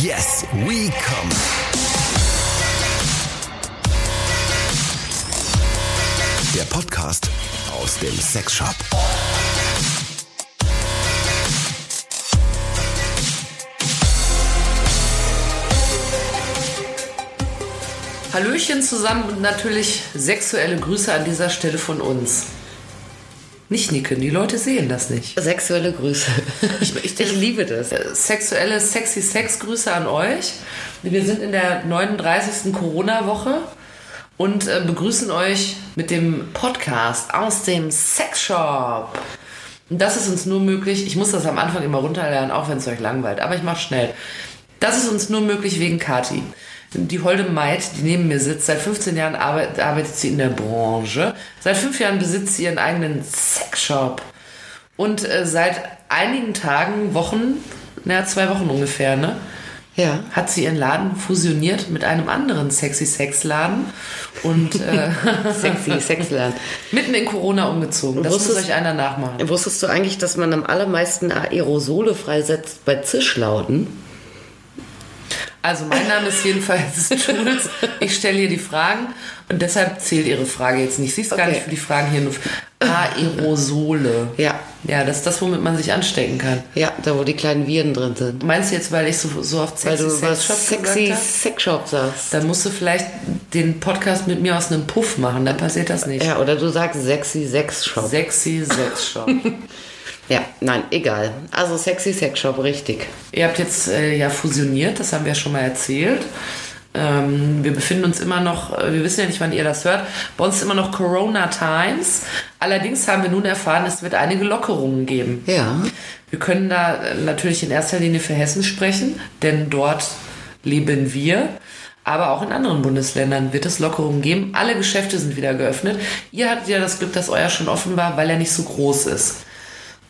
Yes, we come. Der Podcast aus dem Sexshop. Hallöchen zusammen und natürlich sexuelle Grüße an dieser Stelle von uns. Nicht nicken, die Leute sehen das nicht. Sexuelle Grüße. Ich, ich, ich liebe das. Äh, Sexuelle sexy Sex-Grüße an euch. Wir sind in der 39. Corona-Woche und äh, begrüßen euch mit dem Podcast aus dem Sexshop. Das ist uns nur möglich, ich muss das am Anfang immer runterlernen, auch wenn es euch langweilt, aber ich mache schnell. Das ist uns nur möglich wegen Kati die holde Maid, die neben mir sitzt. Seit 15 Jahren arbeitet, arbeitet sie in der Branche. Seit fünf Jahren besitzt sie ihren eigenen Sexshop. Und äh, seit einigen Tagen, Wochen, naja, zwei Wochen ungefähr, ne? Ja. Hat sie ihren Laden fusioniert mit einem anderen sexy Sexladen und äh, sexy Sexladen mitten in Corona umgezogen. Das wusstest, muss euch einer nachmachen. Wusstest du eigentlich, dass man am allermeisten Aerosole freisetzt bei Zischlauten? Also mein Name ist jedenfalls Jules. Ich stelle hier die Fragen und deshalb zählt Ihre Frage jetzt nicht. Sie ist okay. gar nicht für die Fragen hier nur. Aerosole. Ja. Ja, das ist das, womit man sich anstecken kann. Ja, da wo die kleinen Viren drin sind. Meinst du jetzt, weil ich so, so oft sexy Sexshop sexy Sexshop sagst? Dann musst du vielleicht den Podcast mit mir aus einem Puff machen, dann passiert das nicht. Ja, oder du sagst sexy Sexshop. Sexy Sexshop. Ja, nein, egal. Also Sexy Sex Shop, richtig. Ihr habt jetzt äh, ja fusioniert, das haben wir ja schon mal erzählt. Ähm, wir befinden uns immer noch, äh, wir wissen ja nicht, wann ihr das hört, bei uns ist immer noch Corona Times. Allerdings haben wir nun erfahren, es wird einige Lockerungen geben. Ja. Wir können da äh, natürlich in erster Linie für Hessen sprechen, denn dort leben wir. Aber auch in anderen Bundesländern wird es Lockerungen geben. Alle Geschäfte sind wieder geöffnet. Ihr hattet ja das Glück, dass euer schon offen war, weil er nicht so groß ist.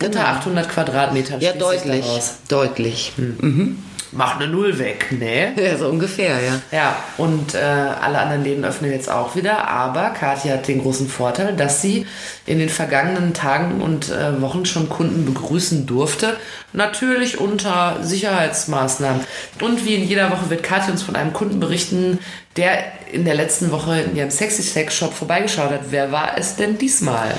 Unter genau. 800 Quadratmeter. Ja, deutlich. Deutlich. Hm. Mhm. Macht eine Null weg, ne? Ja, so ungefähr, ja. Ja, und äh, alle anderen Läden öffnen jetzt auch wieder. Aber Katja hat den großen Vorteil, dass sie in den vergangenen Tagen und äh, Wochen schon Kunden begrüßen durfte. Natürlich unter Sicherheitsmaßnahmen. Und wie in jeder Woche wird Katja uns von einem Kunden berichten, der in der letzten Woche in ihrem Sexy Sex Shop vorbeigeschaut hat. Wer war es denn diesmal?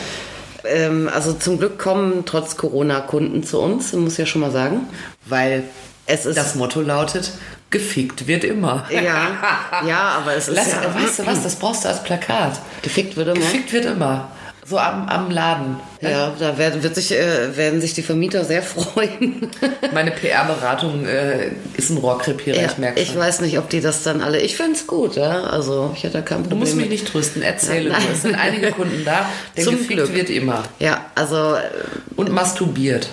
Ähm, also zum Glück kommen trotz Corona Kunden zu uns, muss ich ja schon mal sagen. Weil es ist. Das Motto lautet, gefickt wird immer. Ja, ja aber es ist. Lass, ja, weißt du was, das brauchst du als Plakat. Gefickt wird immer. Gefickt wird immer. So am, am Laden. Ja, da werden, wird sich, äh, werden sich die Vermieter sehr freuen. Meine PR-Beratung äh, ist ein Rohrkrepierer, ja, ich merke Ich weiß nicht, ob die das dann alle. Ich finde es gut, ja. Also ich hätte da kein Problem. Du musst mich nicht trösten, erzähle ja, Es sind einige Kunden da, der Zum Glück. wird immer. Ja, also. Äh, Und masturbiert.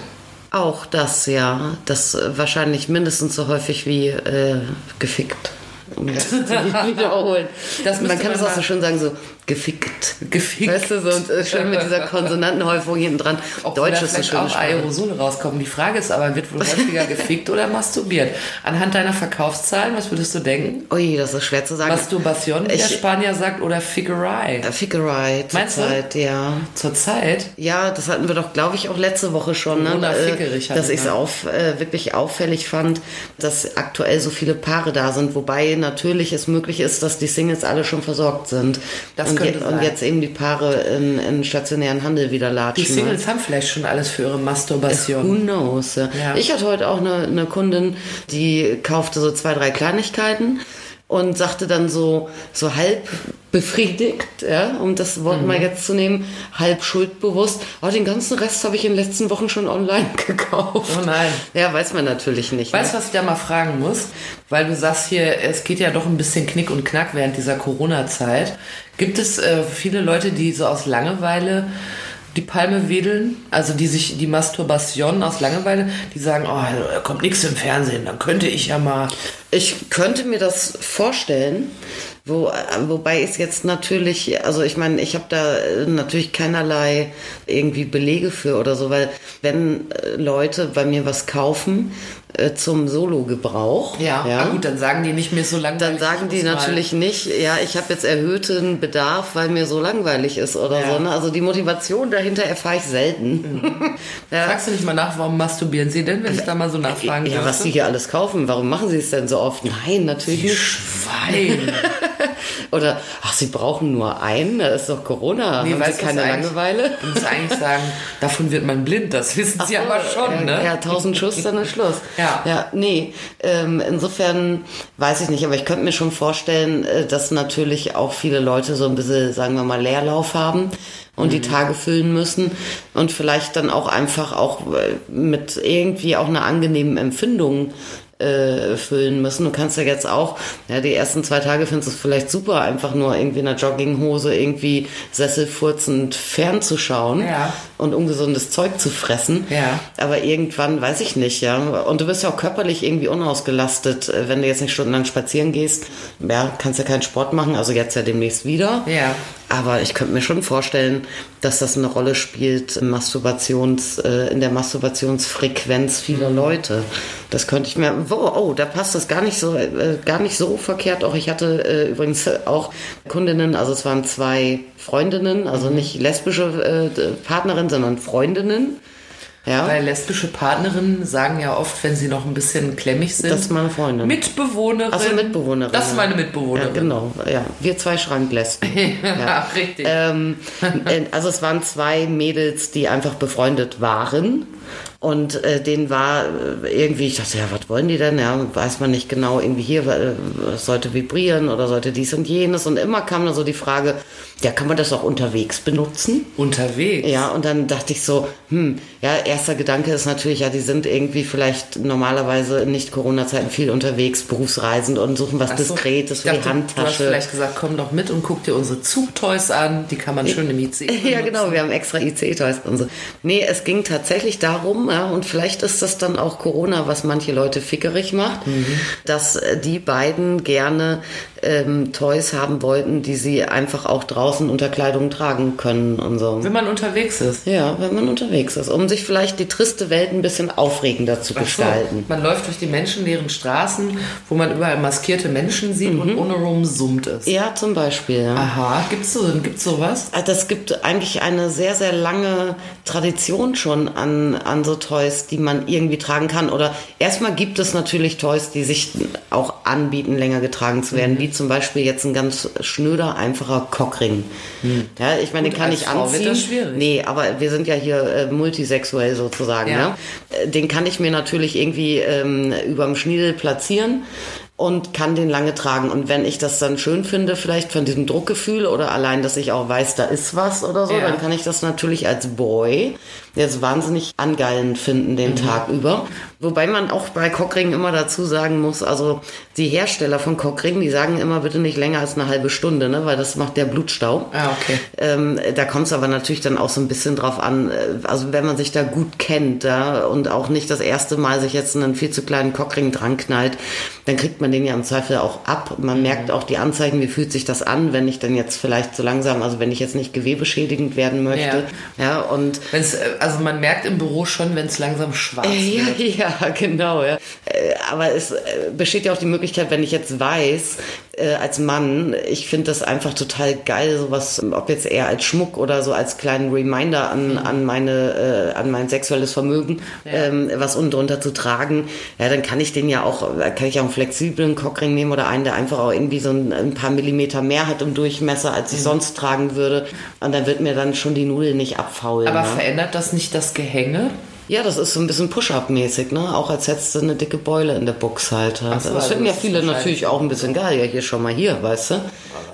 Auch das, ja. Das äh, wahrscheinlich mindestens so häufig wie äh, gefickt um das zu wiederholen. Das man kann es auch so schön sagen, so gefickt. Gefickt. Weißt du, so äh, schön mit dieser Konsonantenhäufung hinten dran. Auch Deutsch ist so schön. auch Aerosole rauskommen. Die Frage ist aber, wird wohl häufiger gefickt oder masturbiert? Anhand deiner Verkaufszahlen, was würdest du denken? Ui, das ist schwer zu sagen. Masturbation, wie ich, der Spanier sagt, oder Fickerei? Äh, Fickerei, Meinst Zeit, ja. Zur Zeit? Ja, das hatten wir doch, glaube ich, auch letzte Woche schon. Ne? Fickerich dass ich es auf, äh, wirklich auffällig fand, dass aktuell so viele Paare da sind, wobei natürlich es möglich ist, dass die Singles alle schon versorgt sind. Das und, je, und jetzt eben die Paare in, in stationären Handel wieder latschen. Die Singles ne? haben vielleicht schon alles für ihre Masturbation. Who knows? Ja. Ich hatte heute auch eine, eine Kundin, die kaufte so zwei, drei Kleinigkeiten und sagte dann so, so halb befriedigt, ja, um das Wort mhm. mal jetzt zu nehmen, halb schuldbewusst. Oh, den ganzen Rest habe ich in den letzten Wochen schon online gekauft. Oh nein. Ja, weiß man natürlich nicht. Weißt du, ne? was ich da mal fragen muss? Weil du sagst hier, es geht ja doch ein bisschen Knick und Knack während dieser Corona-Zeit. Gibt es äh, viele Leute, die so aus Langeweile die Palme wedeln, also die sich die Masturbation aus Langeweile, die sagen, oh, da kommt nichts im Fernsehen, dann könnte ich ja mal. Ich könnte mir das vorstellen, Wo, wobei es jetzt natürlich, also ich meine, ich habe da äh, natürlich keinerlei irgendwie Belege für oder so, weil wenn äh, Leute bei mir was kaufen äh, zum Solo-Gebrauch, Ja, ja Ah, gut, dann sagen die nicht mehr so langweilig. dann sagen ich die muss mal- natürlich nicht, ja, ich habe jetzt erhöhten Bedarf, weil mir so langweilig ist oder Ja. so. Ne? Also die Motivation dahinter erfahre ich selten. ja. Fragst du nicht mal nach, warum masturbieren sie denn, wenn ich da mal so nachfragen ja, was dürfte? die hier alles kaufen, warum machen sie es denn so oft? Nein, natürlich nicht. Schwein. Oder, ach, sie brauchen nur einen, da ist doch Corona, Nee, haben weißt sie was keine Langeweile? Du musst eigentlich sagen, davon wird man blind, das wissen sie aber schon, ja, ne? Ja, tausend Schuss, dann ist Schluss. Ja. Ja, nee, ähm, insofern weiß ich nicht, aber ich könnte mir schon vorstellen, äh, dass natürlich auch viele Leute so ein bisschen, sagen wir mal, Leerlauf haben und Mhm. die Tage füllen müssen und vielleicht dann auch einfach auch äh, mit irgendwie auch einer angenehmen Empfindung äh, füllen müssen. Du kannst ja jetzt auch, ja, die ersten zwei Tage findest du es vielleicht super, einfach nur irgendwie in einer Jogginghose irgendwie sesselfurzend fernzuschauen Ja. und ungesundes Zeug zu fressen. Ja. Aber irgendwann weiß ich nicht, ja. Und du bist ja auch körperlich irgendwie unausgelastet, äh, wenn du jetzt nicht stundenlang spazieren gehst. Ja, kannst ja keinen Sport machen, also jetzt ja demnächst wieder. Ja. Aber ich könnte mir schon vorstellen, dass das eine Rolle spielt Masturbations, äh, in der Masturbationsfrequenz vieler Mhm. Leute. Das könnte ich mir. Oh, oh da passt das gar nicht so, äh, gar nicht so verkehrt. Auch ich hatte äh, übrigens auch Kundinnen, also es waren zwei Freundinnen, also Mhm. nicht lesbische äh, Partnerinnen, sondern Freundinnen. Ja. Weil lesbische Partnerinnen sagen ja oft, wenn sie noch ein bisschen klemmig sind, Das ist meine Freundin. Mitbewohnerin. Achso, Mitbewohnerin. Das ist meine ja. Mitbewohnerin. Ja, genau. Ja, wir zwei Schranklesben. Ja, richtig. Ähm, äh, also es waren zwei Mädels, die einfach befreundet waren. Und äh, denen war äh, irgendwie, ich dachte, ja, was wollen die denn? Ja, weiß man nicht genau, irgendwie hier, äh, es sollte vibrieren oder sollte dies und jenes. Und immer kam dann so die Frage, ja, kann man das auch unterwegs benutzen? Unterwegs. Ja, und dann dachte ich so, hm, ja, erster Gedanke ist natürlich, ja, die sind irgendwie vielleicht normalerweise in Nicht-Corona-Zeiten viel unterwegs, berufsreisend und suchen was Ach so. Diskretes für die dachte, Du hast Handtasche. vielleicht gesagt, komm doch mit und guck dir unsere Zugtoys an. Die kann man schön im IC Ja, benutzen. genau, wir haben extra IC-Toys und so. Nee, es ging tatsächlich darum, ja, und vielleicht ist das dann auch Corona, was manche Leute fickerig macht, dass äh, die beiden gerne ähm, Toys haben wollten, die sie einfach auch draußen unter Kleidung tragen können und so. Wenn man unterwegs ist. Ja, wenn man unterwegs ist, um sich vielleicht die triste Welt ein bisschen aufregender zu Ach so, gestalten. Man läuft durch die menschenleeren Straßen, wo man überall maskierte Menschen sieht Mhm. und ohne rum summt es. Ja, zum Beispiel. Ja. Aha, gibt's so, gibt's sowas? Also Das gibt eigentlich eine sehr, sehr lange Tradition schon an, an so Toys, die man irgendwie tragen kann. Oder erstmal gibt es natürlich Toys, die sich auch anbieten, länger getragen zu Mhm. Wie zum Beispiel jetzt ein ganz schnöder, einfacher Cockring. Ja, ich meine, den Gut, kann als ich Frau wird anziehen. das schwierig. Nee, aber wir sind ja hier äh, multisexuell sozusagen. Ja. Ja. Äh, Den kann ich mir natürlich irgendwie ähm, überm Schniedel platzieren und kann den lange tragen. Und wenn ich das dann schön finde, vielleicht von diesem Druckgefühl oder allein, dass ich auch weiß, da ist was oder so, Ja. dann kann ich das natürlich als Boy jetzt wahnsinnig angeilen finden den Tag über. Wobei man auch bei Cockringen immer dazu sagen muss, also die Hersteller von Cockringen, die sagen immer bitte nicht länger als eine halbe Stunde, ne, weil das macht der Blutstau. Ah, okay. Ähm, da kommt es aber natürlich dann auch so ein bisschen drauf an, äh, also wenn man sich da gut kennt da und auch nicht das erste Mal sich jetzt einen viel zu kleinen Cockring dran knallt, dann kriegt man den ja im Zweifel auch ab. Man merkt auch die Anzeichen, wie fühlt sich das an, wenn ich dann jetzt vielleicht so langsam, also wenn ich jetzt nicht gewebeschädigend werden möchte. Ja, und Wenn's, äh, also man merkt im Büro schon, wenn es langsam schwarz ja, wird. ja, genau. Ja. Äh, Aber es äh, besteht ja auch die Möglichkeit, wenn ich jetzt weiß, äh, als Mann, ich finde das einfach total geil, sowas, ob jetzt eher als Schmuck oder so als kleinen Reminder an, an meine, äh, an mein sexuelles Vermögen, ähm, was unten drunter zu tragen. Ja, dann kann ich den ja auch, kann ich auch einen flexiblen Cockring nehmen oder einen, der einfach auch irgendwie so ein, ein paar Millimeter mehr hat im Durchmesser, als ich sonst tragen würde. Und dann wird mir dann schon die Nudel nicht abfaulen. Aber ne? verändert das nicht das Gehänge? Ja, das ist so ein bisschen Push-Up-mäßig, ne? Auch als hättest du eine dicke Beule in der Box halt. so, das also finden ja viele natürlich auch ein bisschen geil. Ja, hier schon mal hier, weißt du?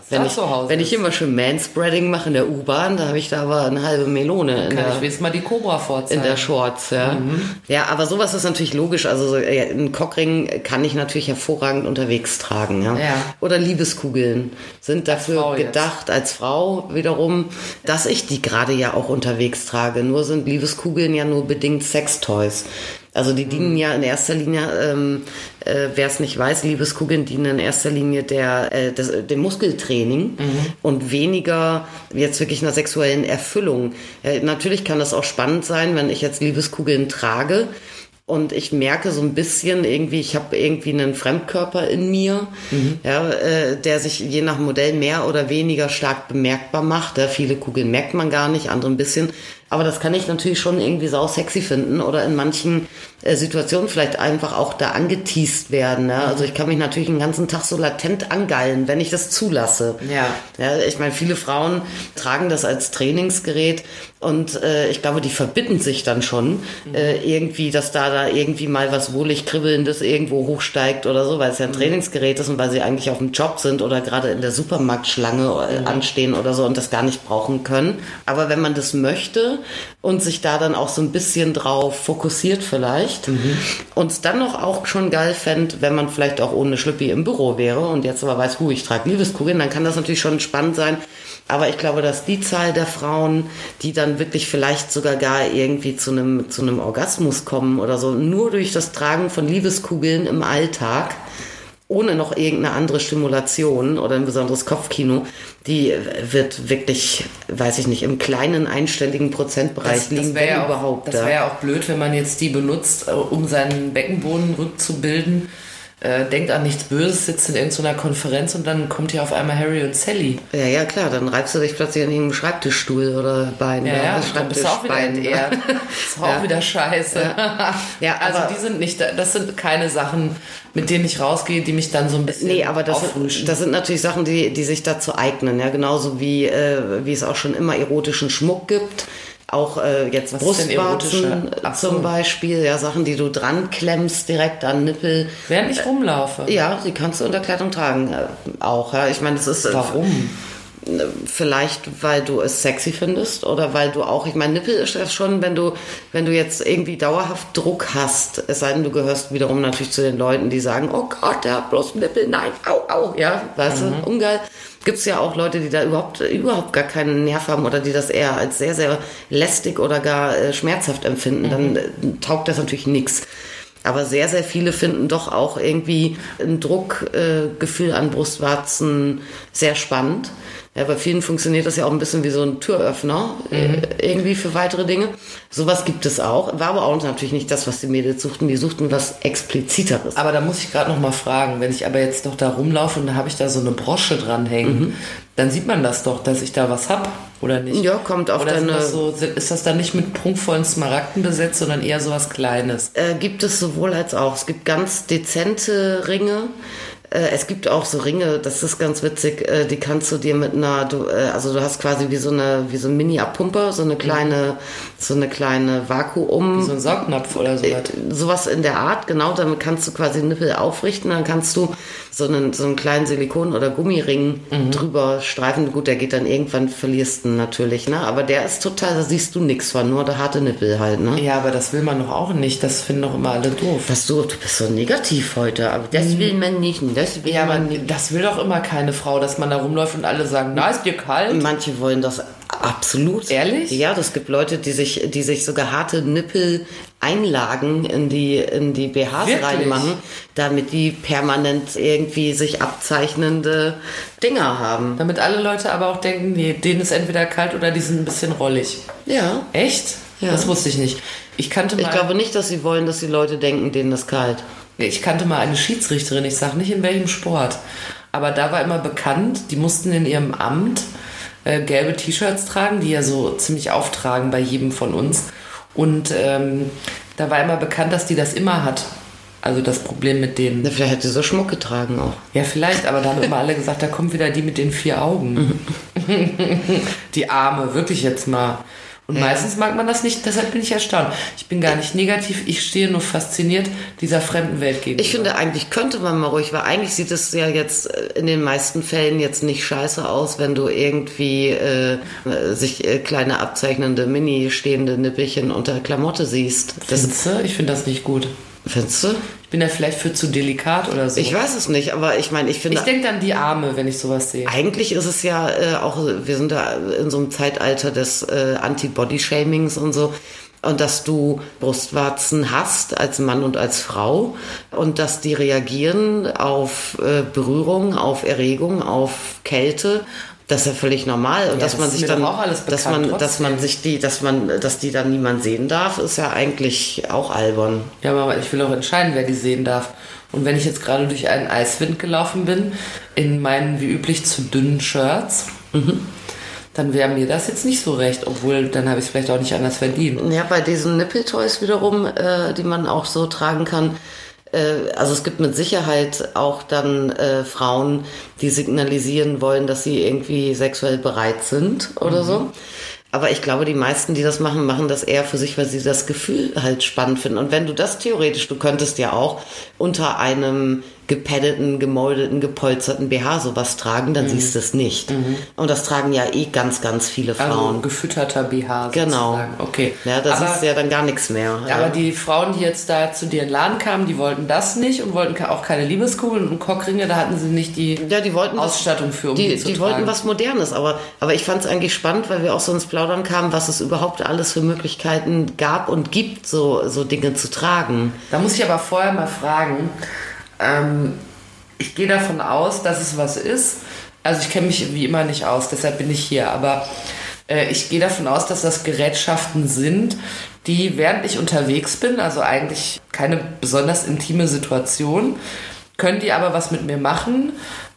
Wenn ich, wenn ich immer schön Manspreading mache in der U-Bahn, da habe ich da aber eine halbe Melone in Kann der, ich wenigstens mal die Cobra vorzeigen. in der Shorts, ja. Mhm. Ja, aber sowas ist natürlich logisch. Also so, ja, ein Cockring kann ich natürlich hervorragend unterwegs tragen, ja. Ja. Oder Liebeskugeln sind dafür gedacht, als Frau wiederum, dass ich die gerade ja auch unterwegs trage. Nur sind Liebeskugeln ja nur bedingt Sextoys. Also die dienen ja in erster Linie, ähm, äh, wer es nicht weiß, Liebeskugeln dienen in erster Linie der, äh, des, dem Muskeltraining und weniger jetzt wirklich einer sexuellen Erfüllung. Äh, natürlich kann das auch spannend sein, wenn ich jetzt Liebeskugeln trage. Und ich merke so ein bisschen irgendwie, ich habe irgendwie einen Fremdkörper in mir, ja, äh, der sich je nach Modell mehr oder weniger stark bemerkbar macht. Ja, viele Kugeln merkt man gar nicht, andere ein bisschen. Aber das kann ich natürlich schon irgendwie sau sexy finden oder in manchen äh, Situationen vielleicht einfach auch da angeteased werden. Ja? Also ich kann mich natürlich den ganzen Tag so latent angeilen, wenn ich das zulasse. Ja. Ja, ich meine, viele Frauen tragen das als Trainingsgerät und äh, ich glaube, die verbitten sich dann schon äh, irgendwie, dass da da irgendwie mal was wohlig kribbelndes irgendwo hochsteigt oder so, weil es ja ein Trainingsgerät ist und weil sie eigentlich auf dem Job sind oder gerade in der Supermarktschlange äh, anstehen oder so und das gar nicht brauchen können. Aber wenn man das möchte und sich da dann auch so ein bisschen drauf fokussiert vielleicht und es dann noch auch schon geil fände, wenn man vielleicht auch ohne Schlüppi im Büro wäre und jetzt aber weiß, hu, ich trage Liebeskugeln, dann kann das natürlich schon spannend sein. Aber ich glaube, dass die Zahl der Frauen, die dann wirklich vielleicht sogar gar irgendwie zu einem, zu einem Orgasmus kommen oder so, nur durch das Tragen von Liebeskugeln im Alltag, ohne noch irgendeine andere Stimulation oder ein besonderes Kopfkino, die wird wirklich, weiß ich nicht, im kleinen einstelligen Prozentbereich liegen, wär wenn ja auch, überhaupt. Das da. wäre ja auch blöd, wenn man jetzt die benutzt, äh, um seinen Beckenboden rückzubilden. Äh, denkt an nichts Böses, sitzt in irgendeiner Konferenz und dann kommt hier auf einmal Harry und Sally. Ja, ja, klar, dann reibst du dich plötzlich an irgendeinem Schreibtischstuhl oder Bein. Ja, oder ja, dann bist du auch wieder entehrt. ist auch Ja. wieder scheiße. Ja, also aber- die sind nicht, das sind keine Sachen, mit denen ich rausgehe, die mich dann so ein bisschen Nee, aber das, auffrischen. das sind natürlich Sachen, die, die sich dazu eignen. Ja, genauso wie, äh, wie es auch schon immer erotischen Schmuck gibt. Auch äh, jetzt Was Brustwarzen so. zum Beispiel. Ja, Sachen, die du dran klemmst direkt an Nippel. Während ich rumlaufe. Ja, die kannst du unter Kleidung tragen. Äh, auch, ja. Ich meine, das ist. äh, Warum? Vielleicht, weil du es sexy findest oder weil du auch, ich meine, Nippel ist das schon, wenn du, wenn du jetzt irgendwie dauerhaft Druck hast, es sei denn, du gehörst wiederum natürlich zu den Leuten, die sagen, oh Gott, der hat bloß Nippel, nein, au, au, ja, weißt du, ungeil. Gibt's ja auch Leute, die da überhaupt, überhaupt gar keinen Nerv haben oder die das eher als sehr, sehr lästig oder gar äh, schmerzhaft empfinden, dann äh, taugt das natürlich nix. Aber sehr, sehr viele finden doch auch irgendwie ein Druckgefühl äh, Gefühl an Brustwarzen sehr spannend. Ja, bei vielen funktioniert das ja auch ein bisschen wie so ein Türöffner äh, irgendwie für weitere Dinge. Sowas gibt es auch. War aber auch natürlich nicht das, was die Mädels suchten. Die suchten was expliziteres. Aber da muss ich gerade noch mal fragen, wenn ich aber jetzt noch da rumlaufe und da habe ich da so eine Brosche dranhängen, Mhm. dann sieht man das doch, dass ich da was hab oder nicht? Ja, kommt auf oder deine- das so, ist das dann nicht mit prunkvollen Smaragden besetzt, sondern eher so was Kleines? Äh, gibt es sowohl als auch. Es gibt ganz dezente Ringe. Äh, es gibt auch so Ringe, das ist ganz witzig, äh, die kannst du dir mit einer, du, äh, also du hast quasi wie so eine, wie so ein Mini-Abpumper, so eine kleine, so eine kleine Vakuum. So ein Saugnapf oder sowas. sowas in der Art, genau, damit kannst du quasi Nippel aufrichten, dann kannst du so einen, so einen kleinen Silikon- oder Gummiring drüber streifen. Gut, der geht dann irgendwann, verlierst du natürlich, ne? Aber der ist total, da siehst du nichts von, nur der harte Nippel halt, ne? Ja, aber das will man doch auch nicht. Das finden doch immer alle doof. Was du, du bist so negativ heute, aber das will man nicht, das will Ja, man das will doch immer keine Frau, dass man da rumläuft und alle sagen, na, ist dir kalt? Manche wollen das absolut. Ehrlich? Ja, das gibt Leute, die sich, die sich sogar harte Nippel-Einlagen in die, in die BHs Wirklich? reinmachen, damit die permanent irgendwie sich abzeichnende Dinger haben. Damit alle Leute aber auch denken, nee, denen ist entweder kalt oder die sind ein bisschen rollig. Ja. Echt? Ja. Das wusste ich nicht. Ich kannte mal, Ich glaube nicht, dass sie wollen, dass die Leute denken, denen ist kalt. Ich kannte mal eine Schiedsrichterin, ich sage nicht in welchem Sport, aber da war immer bekannt, die mussten in ihrem Amt äh, gelbe T-Shirts tragen, die ja so ziemlich auftragen bei jedem von uns. Und ähm, da war immer bekannt, dass die das immer hat. Also das Problem mit denen. Na, vielleicht hat sie so Schmuck getragen auch. Ja, vielleicht, aber da haben immer alle gesagt, da kommt wieder die mit den vier Augen. die Arme, wirklich jetzt mal. Und meistens mag man das nicht, deshalb bin ich erstaunt. Ich bin gar nicht negativ, ich stehe nur fasziniert dieser fremden Welt gegenüber. Ich finde, eigentlich könnte man mal ruhig, weil eigentlich sieht es ja jetzt äh, in den meisten Fällen jetzt nicht scheiße aus, wenn du irgendwie äh, sich äh, kleine abzeichnende, mini stehende Nippelchen unter Klamotte siehst. Das Findest du? Ich finde das nicht gut. Findest du? Ich bin ja vielleicht für zu delikat oder so. Ich weiß es nicht, aber ich meine, ich finde, ich denke an die Arme, wenn ich sowas sehe. eigentlich ist es ja äh, auch, wir sind da in so einem Zeitalter des äh, Anti-Body-Shamings und so. und dass du Brustwarzen hast als Mann und als Frau und dass die reagieren auf äh, Berührung, auf Erregung, auf Kälte. Das ist ja völlig normal und Ja, dass das man sich dann, alles dass bekannt, man, dass man trotzdem. sich die, dass man, dass die dann niemand sehen darf, ist ja eigentlich auch albern. Ja, aber ich will auch entscheiden, wer die sehen darf. Und wenn ich jetzt gerade durch einen Eiswind gelaufen bin, in meinen wie üblich zu dünnen Shirts, dann wäre mir das jetzt nicht so recht, obwohl dann habe ich es vielleicht auch nicht anders verdient. Ja, bei diesen Nippeltoys wiederum, äh, die man auch so tragen kann. Äh, also es gibt mit Sicherheit auch dann äh, Frauen, die signalisieren wollen, dass sie irgendwie sexuell bereit sind oder so. Aber ich glaube, die meisten, die das machen, machen das eher für sich, weil sie das Gefühl halt spannend finden. Und wenn du das theoretisch, du könntest ja auch unter einem gepaddeten, gemoldeten, gepolsterten BH sowas tragen, dann siehst du es nicht. Und das tragen ja eh ganz, ganz viele Also Frauen. gefütterter BH Genau. sozusagen. Okay. Ja, das aber, ist ja dann gar nichts mehr. Ja. aber die Frauen, die jetzt da zu dir in den Laden kamen, die wollten das nicht und wollten auch keine Liebeskugeln und Cockringe, da hatten sie nicht die Ja, die wollten Ausstattung für, um die, die, zu die tragen. wollten was Modernes, aber, aber ich fand es eigentlich spannend, weil wir auch so ins Plaudern kamen, was es überhaupt alles für Möglichkeiten gab und gibt, so, so Dinge zu tragen. Da muss ich aber vorher mal fragen. Ähm, ich gehe davon aus, dass es was ist. Also ich kenne mich wie immer nicht aus, deshalb bin ich hier. Aber äh, ich gehe davon aus, dass das Gerätschaften sind, die während ich unterwegs bin, also eigentlich keine besonders intime Situation, können die aber was mit mir machen,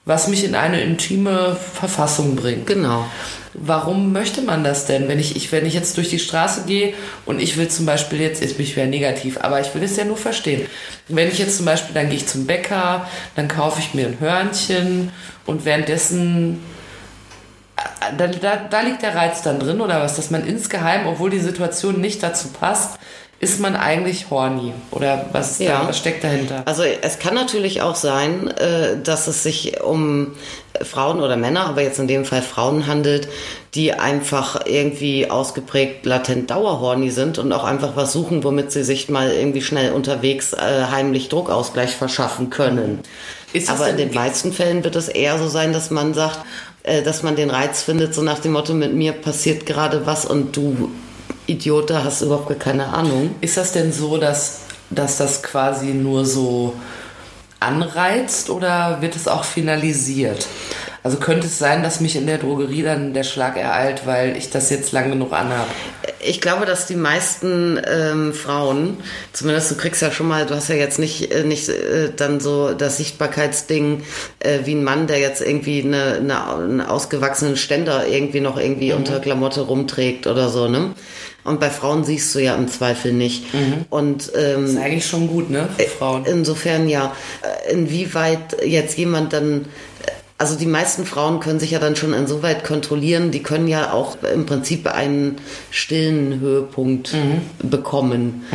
was mich in eine intime Verfassung bringt. Genau. Warum möchte man das denn? Wenn ich, ich, wenn ich jetzt durch die Straße gehe und ich will zum Beispiel jetzt, jetzt bin ich wieder negativ, aber ich will es ja nur verstehen. Wenn ich jetzt zum Beispiel, dann gehe ich zum Bäcker, dann kaufe ich mir ein Hörnchen und währenddessen, äh, da, da, da liegt der Reiz dann drin oder was, dass man insgeheim, obwohl die Situation nicht dazu passt, ist man eigentlich horny oder was, ist Ja. da, was steckt dahinter? Also es kann natürlich auch sein, äh, dass es sich um Frauen oder Männer, aber jetzt in dem Fall Frauen handelt, die einfach irgendwie ausgeprägt latent dauerhorny sind und auch einfach was suchen, womit sie sich mal irgendwie schnell unterwegs äh, heimlich Druckausgleich verschaffen können. Ist aber in den meisten Fällen wird es eher so sein, dass man sagt, äh, dass man den Reiz findet, so nach dem Motto, mit mir passiert gerade was und du Idiot, da hast überhaupt gar keine Ahnung. Ist das denn so, dass, dass das quasi nur so anreizt oder wird es auch finalisiert? Also könnte es sein, dass mich in der Drogerie dann der Schlag ereilt, weil ich das jetzt lang genug anhabe? Ich glaube, dass die meisten ähm, Frauen, zumindest du kriegst ja schon mal, du hast ja jetzt nicht, äh, nicht äh, dann so das Sichtbarkeitsding äh, wie ein Mann, der jetzt irgendwie eine, eine, einen ausgewachsenen Ständer irgendwie noch irgendwie unter Klamotte rumträgt oder so, ne? Und bei Frauen siehst du ja im Zweifel nicht. Und ähm, Das ist eigentlich schon gut, ne? Für Frauen. Insofern ja. Äh, Inwieweit jetzt jemand dann. Also die meisten Frauen können sich ja dann schon insoweit kontrollieren, die können ja auch im Prinzip einen stillen Höhepunkt bekommen.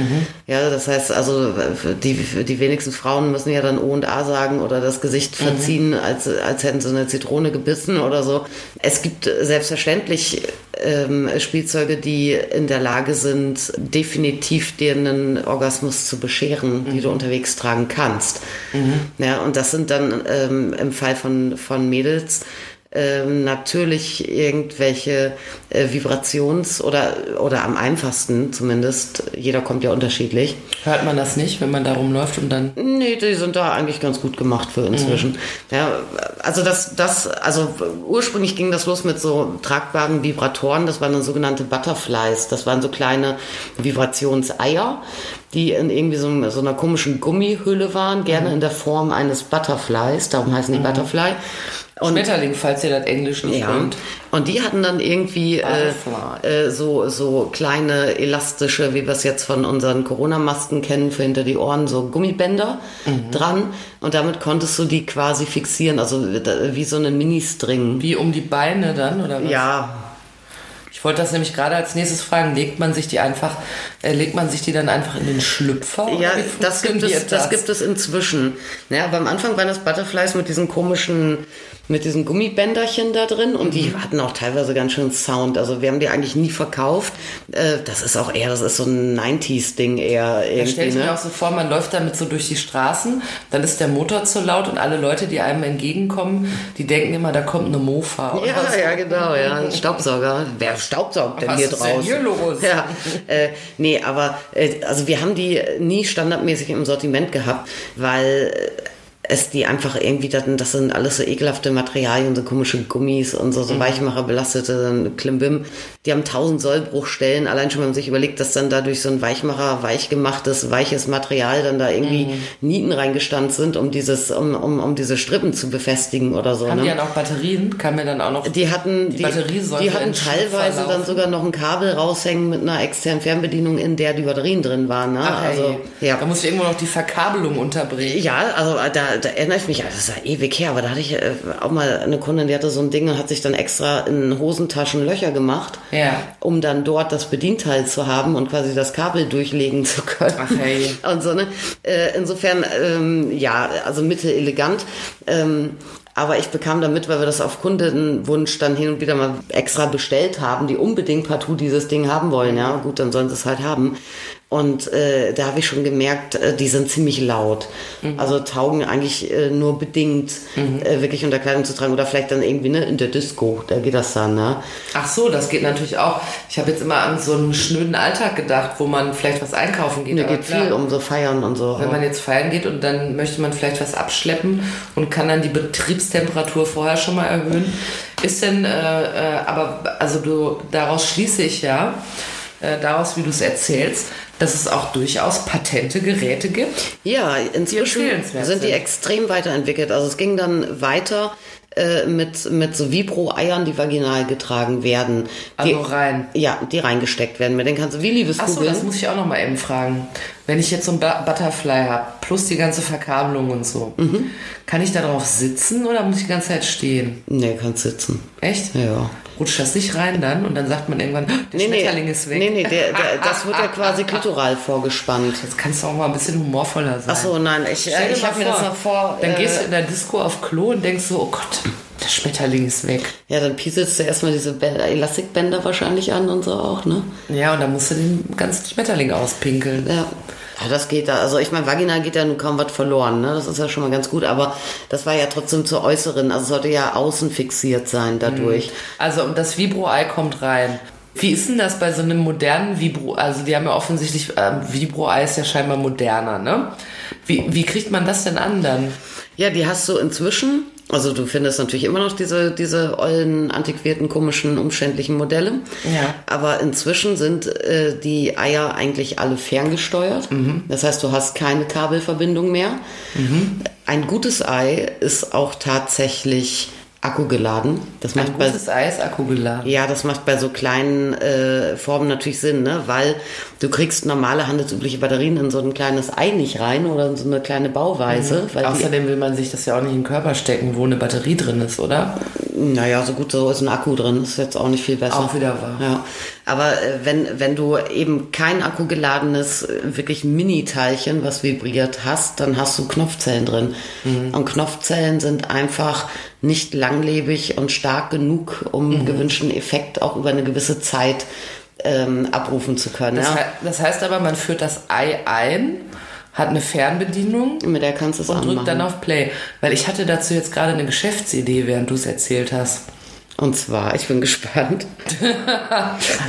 Ja, das heißt also, die, die wenigsten Frauen müssen ja dann O und A sagen oder das Gesicht verziehen, als, als hätten sie eine Zitrone gebissen oder so. Es gibt selbstverständlich ähm, Spielzeuge, die in der Lage sind, definitiv dir einen Orgasmus zu bescheren, die du unterwegs tragen kannst. Ja, und das sind dann ähm, im Fall von, von Mädels ähm, natürlich irgendwelche äh, Vibrations- oder, oder am einfachsten zumindest, jeder kommt ja unterschiedlich, Hört man das nicht, wenn man da rumläuft und dann. Nee, die sind da eigentlich ganz gut gemacht für inzwischen. Ja, also das, das, also ursprünglich ging das los mit so tragbaren Vibratoren. Das waren dann sogenannte Butterflies. Das waren so kleine Vibrationseier, die in irgendwie so, so einer komischen Gummihülle waren, gerne in der Form eines Butterflies. Darum heißen die Butterfly. Und Schmetterling, falls ihr das Englisch nicht ja, könnt. und die hatten dann irgendwie äh, äh, so, so kleine elastische, wie wir es jetzt von unseren Corona-Masken kennen, für hinter die Ohren, so Gummibänder dran. Und damit konntest du die quasi fixieren, also wie so einen Mini-String. Wie um die Beine dann, oder was? Ja, Ich wollte das nämlich gerade als nächstes fragen. Legt man sich die einfach, legt man sich die dann einfach in den Schlüpfer? Ja, das gibt, es, funktioniert das gibt es inzwischen. Ja, aber am Anfang waren das Butterflies mit diesen komischen, mit diesen Gummibänderchen da drin und Mhm. die hatten auch teilweise ganz schön Sound. Also wir haben die eigentlich nie verkauft. Äh, Das ist auch eher, das ist so ein 90s-Ding eher Da stelle ich mir ne? auch so vor, man läuft damit so durch die Straßen, dann ist der Motor zu laut und alle Leute, die einem entgegenkommen, die denken immer, da kommt eine Mofa. Ja, so. ja, genau, ja. Staubsauger. Wer staubsaugt denn Was hier ist denn draußen? hier los? Ja, äh, nee, aber äh, also wir haben die nie standardmäßig im Sortiment gehabt, weil äh, es die einfach irgendwie, das, das sind alles so ekelhafte Materialien, so komische Gummis und so, Mhm. so Weichmacher belastete dann Klimbim. Die haben tausend Sollbruchstellen, allein schon, wenn man sich überlegt, dass dann dadurch so ein Weichmacher, weich gemachtes, weiches Material dann da irgendwie Mhm. Nieten reingestanzt sind, um dieses, um, um, um diese Strippen zu befestigen oder so. Haben ne? die ja noch Batterien? Kann mir dann auch noch. Die hatten, die, sollte die hatten teilweise dann sogar noch ein Kabel raushängen mit einer externen Fernbedienung, in der die Batterien drin waren. Ne? Ach, also, ja. Da muss ich irgendwo noch die Verkabelung unterbringen. Ja, also da, da erinnere ich mich, das ist ja ewig her, aber da hatte ich äh, auch mal eine Kundin, die hatte so ein Ding und hat sich dann extra in Hosentaschen Löcher gemacht, Ja. um dann dort das Bedienteil zu haben und quasi das Kabel durchlegen zu können. Ach, hey. Und so, ne? Äh, insofern, ähm, ja, also Mitte elegant. Ähm, aber ich bekam damit, weil wir das auf Kundenwunsch dann hin und wieder mal extra bestellt haben, die unbedingt partout dieses Ding haben wollen. Ja, gut, dann sollen sie es halt haben. Und äh, da habe ich schon gemerkt, äh, die sind ziemlich laut. Also taugen eigentlich äh, nur bedingt äh, wirklich unter Kleidung zu tragen oder vielleicht dann irgendwie ne, in der Disco, da geht das dann. Ne? Ach so, das geht natürlich auch. Ich habe jetzt immer an so einen schnöden Alltag gedacht, wo man vielleicht was einkaufen geht. Da geht klar, viel um so Feiern und so. Wenn man jetzt feiern geht und dann möchte man vielleicht was abschleppen und kann dann die Betriebstemperatur vorher schon mal erhöhen. Ist denn, äh, äh, aber also du, daraus schließe ich ja, äh, daraus, wie du es erzählst, dass es auch durchaus patente Geräte gibt. Ja, inzwischen empfehlenswert sind die extrem weiterentwickelt. Also es ging dann weiter äh, mit, mit so Vibro-Eiern, die vaginal getragen werden. Also die, rein. Ja, die reingesteckt werden. Mit denen kannst du wie Achso, Liebeskugeln. das muss ich auch noch mal eben fragen. Wenn ich jetzt so ein Bu- Butterfly habe, plus die ganze Verkabelung und so, Mhm. kann ich da drauf sitzen oder muss ich die ganze Zeit stehen? nee, kannst sitzen. Echt? Ja. Rutscht das nicht rein dann und dann sagt man irgendwann, der Nee, nee, Schmetterling ist weg. nee, nee, der, der, das wird ja quasi klitoral vorgespannt. Jetzt kannst du auch mal ein bisschen humorvoller sein. Ach so, nein, ich, Stell äh, ich habe mir das noch vor. Dann äh, gehst du in der Disco auf Klo und denkst so, oh Gott, der Schmetterling ist weg. ja, dann pieselst du erstmal diese Bä- Elastikbänder wahrscheinlich an und so auch, ne? Ja, und dann musst du den ganzen Schmetterling auspinkeln. Ja. Ja, das geht da. Also ich meine, Vagina geht ja nun kaum was verloren, ne? Das ist ja schon mal ganz gut, aber das war ja trotzdem zur äußeren, also sollte ja außen fixiert sein dadurch. Also und das Vibro-Ei kommt rein. Wie ist denn das bei so einem modernen Vibro? Also die haben ja offensichtlich, ähm, Vibro-Ei ist ja scheinbar moderner, ne? Wie, wie kriegt man das denn an dann? Ja, die hast du inzwischen, also du findest natürlich immer noch diese, diese ollen, antiquierten, komischen, umständlichen Modelle. Ja. Aber inzwischen sind äh, die Eier eigentlich alle ferngesteuert. Das heißt, du hast keine Kabelverbindung mehr. Ein gutes Ei ist auch tatsächlich akkugeladen. Das macht Ein bei gutes Ei ist akkugeladen. Ja, das macht bei so kleinen äh, Formen natürlich Sinn, ne? weil du kriegst normale handelsübliche Batterien in so ein kleines Ei nicht rein oder in so eine kleine Bauweise. Weil die, Außerdem will man sich das ja auch nicht in den Körper stecken, wo eine Batterie drin ist, oder? Naja, so gut, so ist ein Akku drin, ist jetzt auch nicht viel besser. Auch wieder wahr. Ja, aber äh, wenn, wenn du eben kein akkugeladenes, äh, wirklich Mini-Teilchen, was vibriert hast, dann hast du Knopfzellen drin. Mhm. Und Knopfzellen sind einfach nicht langlebig und stark genug, um Mhm. gewünschten Effekt auch über eine gewisse Zeit ähm, abrufen zu können. Das, ja. hei- das heißt aber, man führt das Ei ein, hat eine Fernbedienung Mit der kannst du es und anmachen. drückt dann auf Play. Weil ich hatte dazu jetzt gerade eine Geschäftsidee, während du es erzählt hast. Und zwar, ich bin gespannt.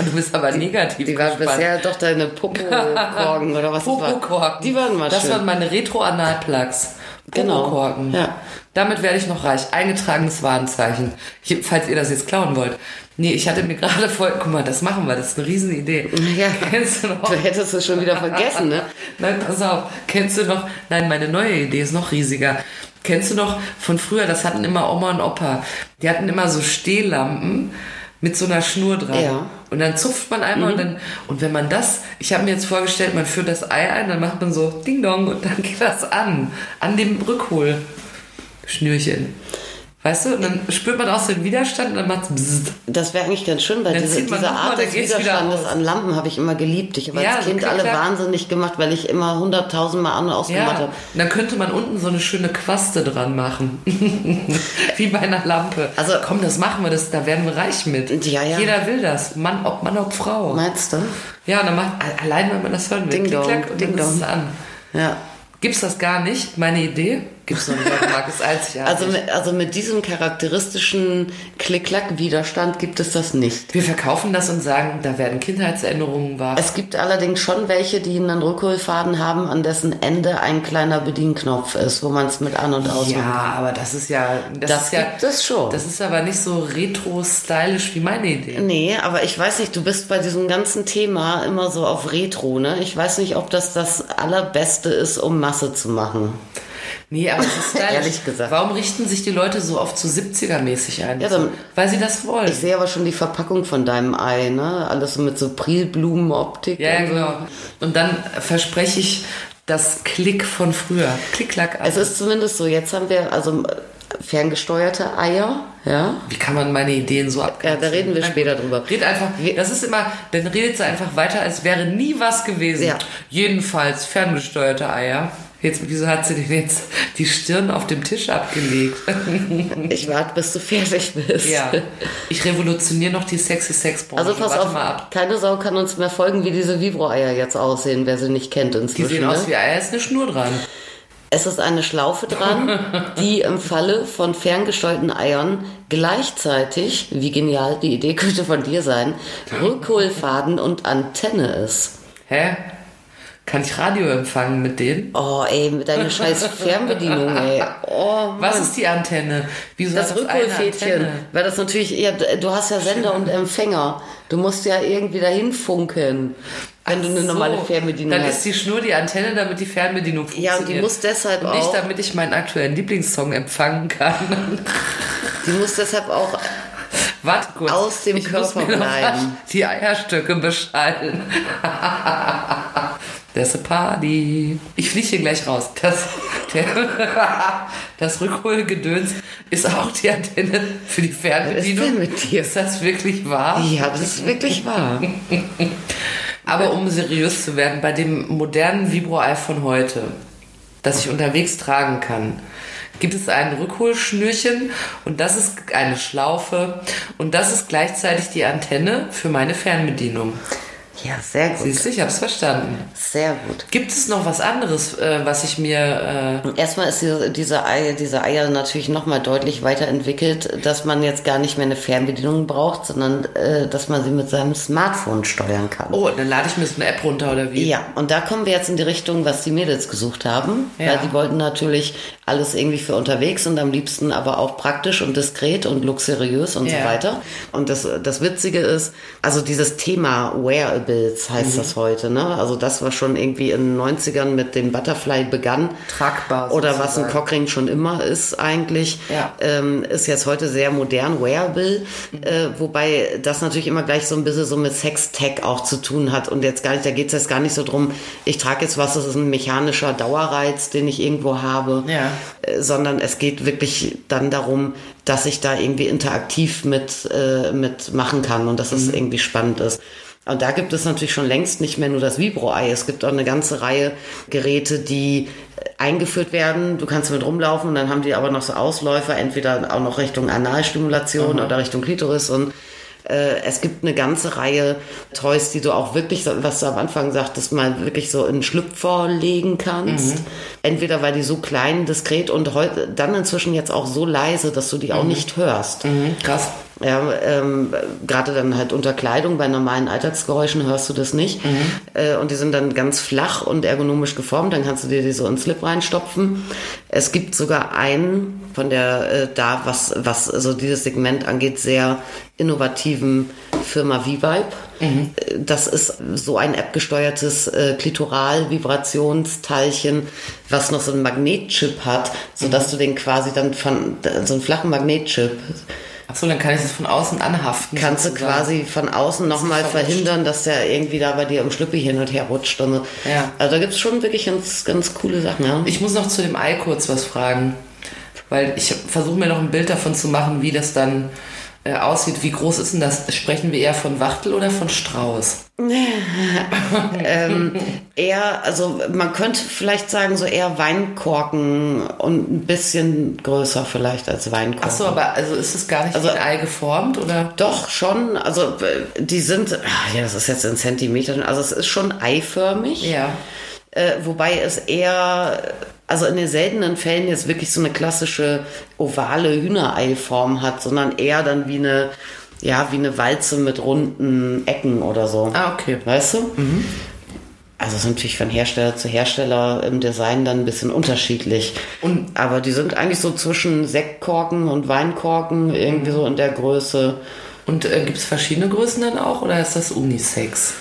Du bist aber negativ Die war gespannt. bisher doch deine Popo-Korken oder was das war. Popokorken. Die waren mal Das schön. waren meine Retro-Analplugs. Genau. Popokorken. Ja. Damit werde ich noch reich. Eingetragenes Warenzeichen. Ich, falls ihr das jetzt klauen wollt. Nee, ich hatte mir gerade voll, guck mal, das machen wir, das ist eine Riesenidee. Ja. Kennst du noch? Du hättest es schon wieder vergessen, ne? Nein, pass auf. Kennst du noch? Nein, meine neue Idee ist noch riesiger. Kennst du noch von früher, das hatten immer Oma und Opa. Die hatten immer so Stehlampen mit so einer Schnur dran. Ja. Und dann zupft man einmal und dann, und wenn man das, ich habe mir jetzt vorgestellt, man führt das Ei ein, dann macht man so Ding Dong und dann geht das an. An dem Rückholschnürchen. Weißt du? Und dann spürt man auch so den Widerstand und dann macht's bzzzt. Das wäre eigentlich ganz schön, weil diese, diese Art des Widerstandes an Lampen habe ich immer geliebt. Ich habe Ja, als so Kind alle klick, klack. wahnsinnig gemacht, weil ich immer hunderttausendmal an- und ausgemacht Ja, habe. dann könnte man unten so eine schöne Quaste dran machen. Wie bei einer Lampe. Also- komm, das machen wir, das, da werden wir reich mit. Ja, ja. Jeder will das. Mann, ob Mann, ob Frau. Meinst du? Ja, dann macht, allein wenn man das hören will, Ding klick, dong, klack, und ding dann ist es dong. an. Ja. Gibt's das gar nicht? Meine Idee? Gibt's noch nicht auf dem Markt, ist einzigartig. Also mit, also mit diesem charakteristischen Klick-Klack-Widerstand gibt es das nicht. wir verkaufen das und sagen, da werden Kindheitserinnerungen wach. Es gibt allerdings schon welche, die einen Rückholfaden haben, an dessen Ende ein kleiner Bedienknopf ist, wo man es mit an- und aus Ja, aber das ist ja. Das, Das ist ja, gibt es schon. Das ist aber nicht so retro-stylisch wie meine Idee. Nee, aber ich weiß nicht, du bist bei diesem ganzen Thema immer so auf Retro, ne? Ich weiß nicht, ob das das allerbeste ist, um Masse zu machen. Nee, aber es ist. Ehrlich gesagt. Warum richten sich die Leute so oft so 70er-mäßig ein? Ja, dann- Weil sie das wollen. Ich sehe aber schon die Verpackung von deinem Ei, ne? Alles so mit so Prilblumenoptik. ja, und so. genau. Und dann verspreche ich das Klick von früher. Klick-Klack. Es ist zumindest so, jetzt haben wir also ferngesteuerte Eier, ja? Wie kann man meine Ideen so abgrenzen? Ja, da reden wir Nein, später drüber. Red einfach, das ist immer, dann redet sie einfach weiter, als wäre nie was gewesen. Ja. Jedenfalls ferngesteuerte Eier. Jetzt, wieso hat sie denn jetzt die Stirn auf dem Tisch abgelegt? Ich warte, bis du fertig bist. ja. Ich revolutioniere noch die sexy Sex-Branche. Also pass Warte auf, mal ab. keine Sau kann uns mehr folgen, wie diese Vibro-Eier jetzt aussehen, wer sie nicht kennt Die inzwischen. sehen ne? aus wie Eier, ist eine Schnur dran. Es ist eine Schlaufe dran, die im Falle von ferngesteuerten Eiern gleichzeitig, wie genial, die Idee könnte von dir sein, Rückholfaden und Antenne ist. Hä? Kann ich Radio empfangen mit denen? Oh, ey, mit deiner scheiß Fernbedienung, ey. Oh, Mann. Was ist die Antenne? Wieso das Rückholfädchen? Weil das natürlich, ja, du hast ja Sender und Empfänger. Du musst ja irgendwie dahin funken, wenn du eine So, normale Fernbedienung Dann hast. ist die Schnur die Antenne, damit die Fernbedienung funktioniert. Ja, und die muss deshalb und nicht, auch- damit ich meinen aktuellen Lieblingssong empfangen kann. Die muss deshalb auch Warte kurz. Aus dem ich muss Körper mir noch bleiben. Die Eierstöcke beschallen. There's a party. Ich fliege hier gleich raus. Das, der, das Rückholgedöns ist auch die Antenne für die Fernbedienung. Was ist denn mit dir? Ist das wirklich wahr? Ja, das ist wirklich wahr. Aber um seriös zu werden, bei dem modernen Vibro-Ei von heute, das ich unterwegs tragen kann, gibt es ein Rückholschnürchen und das ist eine Schlaufe und das ist gleichzeitig die Antenne für meine Fernbedienung. Ja, sehr gut. Siehst du, ich hab's verstanden. Sehr gut. Gibt es noch was anderes, äh, was ich mir... Äh, Erstmal ist diese, diese, Eier, diese Eier natürlich nochmal deutlich weiterentwickelt, dass man jetzt gar nicht mehr eine Fernbedienung braucht, sondern äh, dass man sie mit seinem Smartphone steuern kann. oh, dann lade ich mir so eine App runter oder wie? Ja, und da kommen wir jetzt in die Richtung, was die Mädels gesucht haben. Ja. Weil die wollten natürlich alles irgendwie für unterwegs und am liebsten aber auch praktisch und diskret und luxuriös und Ja. so weiter. Und das, das Witzige ist, also dieses Thema Wearables heißt Mhm. das heute, ne? Also das, was schon irgendwie in den 90ern mit dem Butterfly begann. Tragbar Oder was ein sozusagen. Cockring schon immer ist eigentlich, Ja. ähm, ist jetzt heute sehr modern, wearable, äh, wobei das natürlich immer gleich so ein bisschen so mit Sex-Tech auch zu tun hat und jetzt gar nicht, da geht es jetzt gar nicht so drum, ich trage jetzt was, das ist ein mechanischer Dauerreiz, den ich irgendwo habe, Ja. Äh, sondern es geht wirklich dann darum, dass ich da irgendwie interaktiv mit, äh, mit machen kann und dass es irgendwie spannend ist. Und da gibt es natürlich schon längst nicht mehr nur das Vibro-Ei. Es gibt auch eine ganze Reihe Geräte, die äh, eingeführt werden. Du kannst mit rumlaufen und dann haben die aber noch so Ausläufer, entweder auch noch Richtung Analstimulation oder Richtung Klitoris und äh, es gibt eine ganze Reihe Toys, die du auch wirklich, was du am Anfang sagtest, mal wirklich so in Schlüpfer legen kannst. Entweder weil die so klein, diskret und heute dann inzwischen jetzt auch so leise, dass du die auch nicht hörst. Mhm, krass. Ja, ähm, gerade dann halt unter Kleidung, bei normalen Alltagsgeräuschen hörst du das nicht. Äh, und die sind dann ganz flach und ergonomisch geformt. Dann kannst du dir die so ins Slip reinstopfen. Es gibt sogar einen von der äh, da, was, was so dieses Segment angeht, sehr innovativen Firma V-Vibe. Äh, Das ist so ein appgesteuertes äh, Klitoral-Vibrationsteilchen, was noch so einen Magnetchip hat, sodass du den quasi dann von so einen flachen Magnetchip Achso, dann kann ich das von außen anhaften. kannst du sozusagen. quasi von außen nochmal verhindern, dass der irgendwie da bei dir im Schlüppi hin und her rutscht. Und, so. Ja. Also da gibt's schon wirklich ganz, ganz coole Sachen, ja. Ich muss noch zu dem Ei kurz was fragen. Weil ich versuche mir noch ein Bild davon zu machen, wie das dann äh, aussieht. Wie groß ist denn das? Sprechen wir eher von Wachtel oder von Strauß? Eher, also man könnte vielleicht sagen, so eher Weinkorken und ein bisschen größer vielleicht als Weinkorken. Achso, aber also ist es gar nicht Also- ein Ei geformt oder? Doch, schon. Also äh, die sind, ah, ja, das ist jetzt in Zentimetern, also es ist schon eiförmig. Ja. Äh, wobei es eher, also in den seltenen Fällen jetzt wirklich so eine klassische ovale Hühnereiform hat, sondern eher dann wie eine, ja, wie eine Walze mit runden Ecken oder so. Ah, okay. Weißt du? Also es ist natürlich von Hersteller zu Hersteller im Design dann ein bisschen unterschiedlich. Und- Aber die sind eigentlich so zwischen Sektkorken und Weinkorken irgendwie so in der Größe. Und äh, gibt es verschiedene Größen dann auch oder ist das Unisex?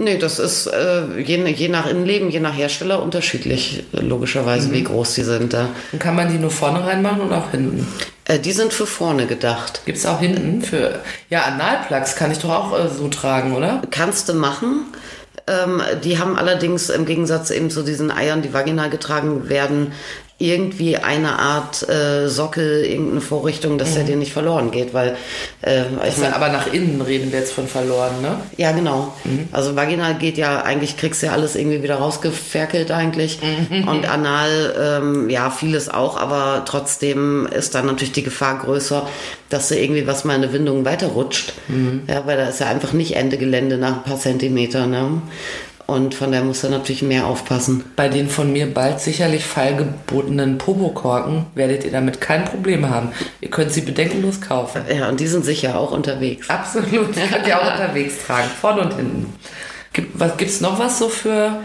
Nee, das ist äh, je, je nach Innenleben, je nach Hersteller unterschiedlich, logischerweise, wie groß die sind da. Und kann man die nur vorne reinmachen oder auch hinten? Äh, die sind für vorne gedacht. Gibt es auch hinten für. Ja, Analplugs kann ich doch auch äh, so tragen, oder? Kannst du machen. Ähm, die haben allerdings im Gegensatz eben zu diesen Eiern, die vaginal getragen werden, irgendwie eine Art äh, Sockel, irgendeine Vorrichtung, dass der dir nicht verloren geht, weil äh, ich meine, aber nach innen reden wir jetzt von verloren, ne? ja genau. Also vaginal geht ja eigentlich kriegst du ja alles irgendwie wieder rausgeferkelt eigentlich und anal ähm, ja vieles auch, aber trotzdem ist dann natürlich die Gefahr größer, dass du irgendwie was mal in eine Windung weiterrutscht, ja, weil da ist ja einfach nicht Ende Gelände nach ein paar Zentimeter, ne? Und von daher musst du natürlich mehr aufpassen. Bei den von mir bald sicherlich feilgebotenen Popokorken werdet ihr damit kein Problem haben. Ihr könnt sie bedenkenlos kaufen. Ja, und die sind sicher auch unterwegs. Absolut. Die könnt ihr auch unterwegs tragen. Vorne und hinten. Gibt was gibt's noch was so für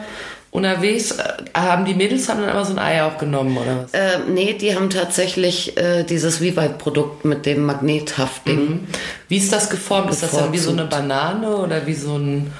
unterwegs? Äh, Haben die Mädels haben dann aber so ein Ei auch genommen, oder was? Äh, nee, die haben tatsächlich äh, dieses Revive-Produkt mit dem Magnethaftding. Wie ist das geformt? Ist das dann wie so eine Banane oder wie so ein.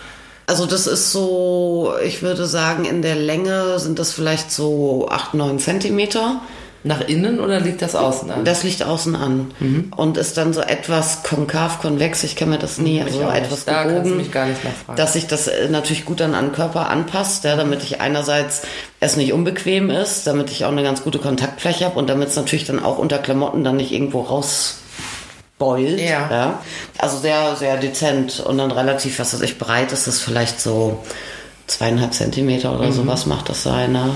Also das ist so, ich würde sagen, in der Länge sind das vielleicht so 8, 9 Zentimeter. Nach innen oder liegt das außen an? Das liegt außen an und ist dann so etwas konkav, konvex, ich kenne mir das nie, also etwas. Da gebogen, mich gar nicht nachfragen. dass sich das äh, natürlich gut dann an den Körper anpasst, ja, damit ich einerseits es nicht unbequem ist, damit ich auch eine ganz gute Kontaktfläche habe und damit es natürlich dann auch unter Klamotten dann nicht irgendwo rausbeult. Ja. Also sehr, sehr dezent und dann relativ, was weiß ich, breit ist es vielleicht so zweieinhalb Zentimeter Mhm. oder sowas macht das sein, ne?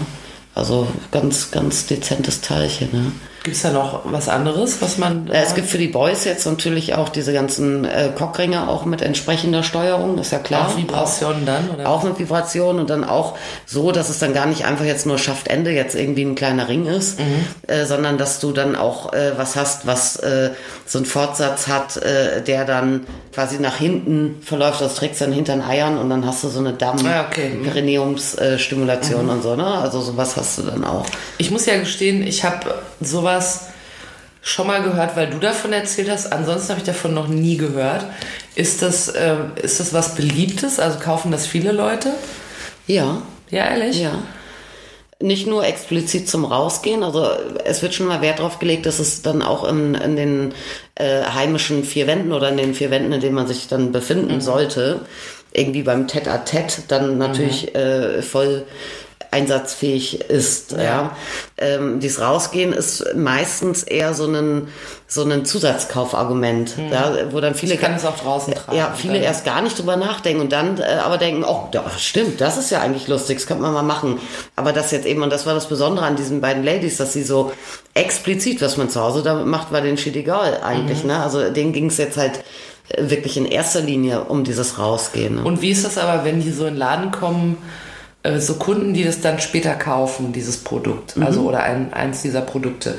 Also ganz, ganz dezentes Teilchen, ne? Gibt es da noch was anderes, was man. Äh, Es gibt für die Boys jetzt natürlich auch diese ganzen äh, Cockringe auch mit entsprechender Steuerung, ist ja klar. auch Vibrationen dann? Oder? Auch mit Vibration und dann auch so, dass es dann gar nicht einfach jetzt nur Schaftende jetzt irgendwie ein kleiner Ring ist, äh, sondern dass du dann auch äh, was hast, was äh, so einen Fortsatz hat, äh, der dann quasi nach hinten verläuft. Das trägst dann hinter den Eiern und dann hast du so eine Damm, Ah, okay. Mhm. Perineumsstimulation und so, ne? Also sowas hast du dann auch. Ich muss ja gestehen, ich habe sowas schon mal gehört, weil du davon erzählt hast. Ansonsten habe ich davon noch nie gehört. Ist das, äh, ist das was Beliebtes? Also kaufen das viele Leute? Ja, Ja, ehrlich? Ja. Nicht nur explizit zum Rausgehen, also es wird schon mal Wert drauf gelegt, dass es dann auch in, in den äh, heimischen vier Wänden oder in den vier Wänden, in denen man sich dann befinden sollte, irgendwie beim Tête-à-Tête dann natürlich äh, voll einsatzfähig ist. Ja. Ähm, dieses Rausgehen ist meistens eher so ein, so ein Zusatzkaufargument, ja, wo dann viele Ich kann es auch draußen tragen. ja, viele Dann- erst gar nicht drüber nachdenken und dann äh, aber denken, oh, ja, stimmt, das ist ja eigentlich lustig, das könnte man mal machen. Aber das jetzt eben, und das war das Besondere an diesen beiden Ladies, dass sie so explizit, was man zu Hause damit macht, war denen shit egal eigentlich. Ne? Also denen ging es jetzt halt äh, wirklich in erster Linie um dieses Rausgehen. Ne? Und wie ist das aber, wenn die so in den Laden kommen, äh, so Kunden, die das dann später kaufen, dieses Produkt, also oder ein, eins dieser Produkte,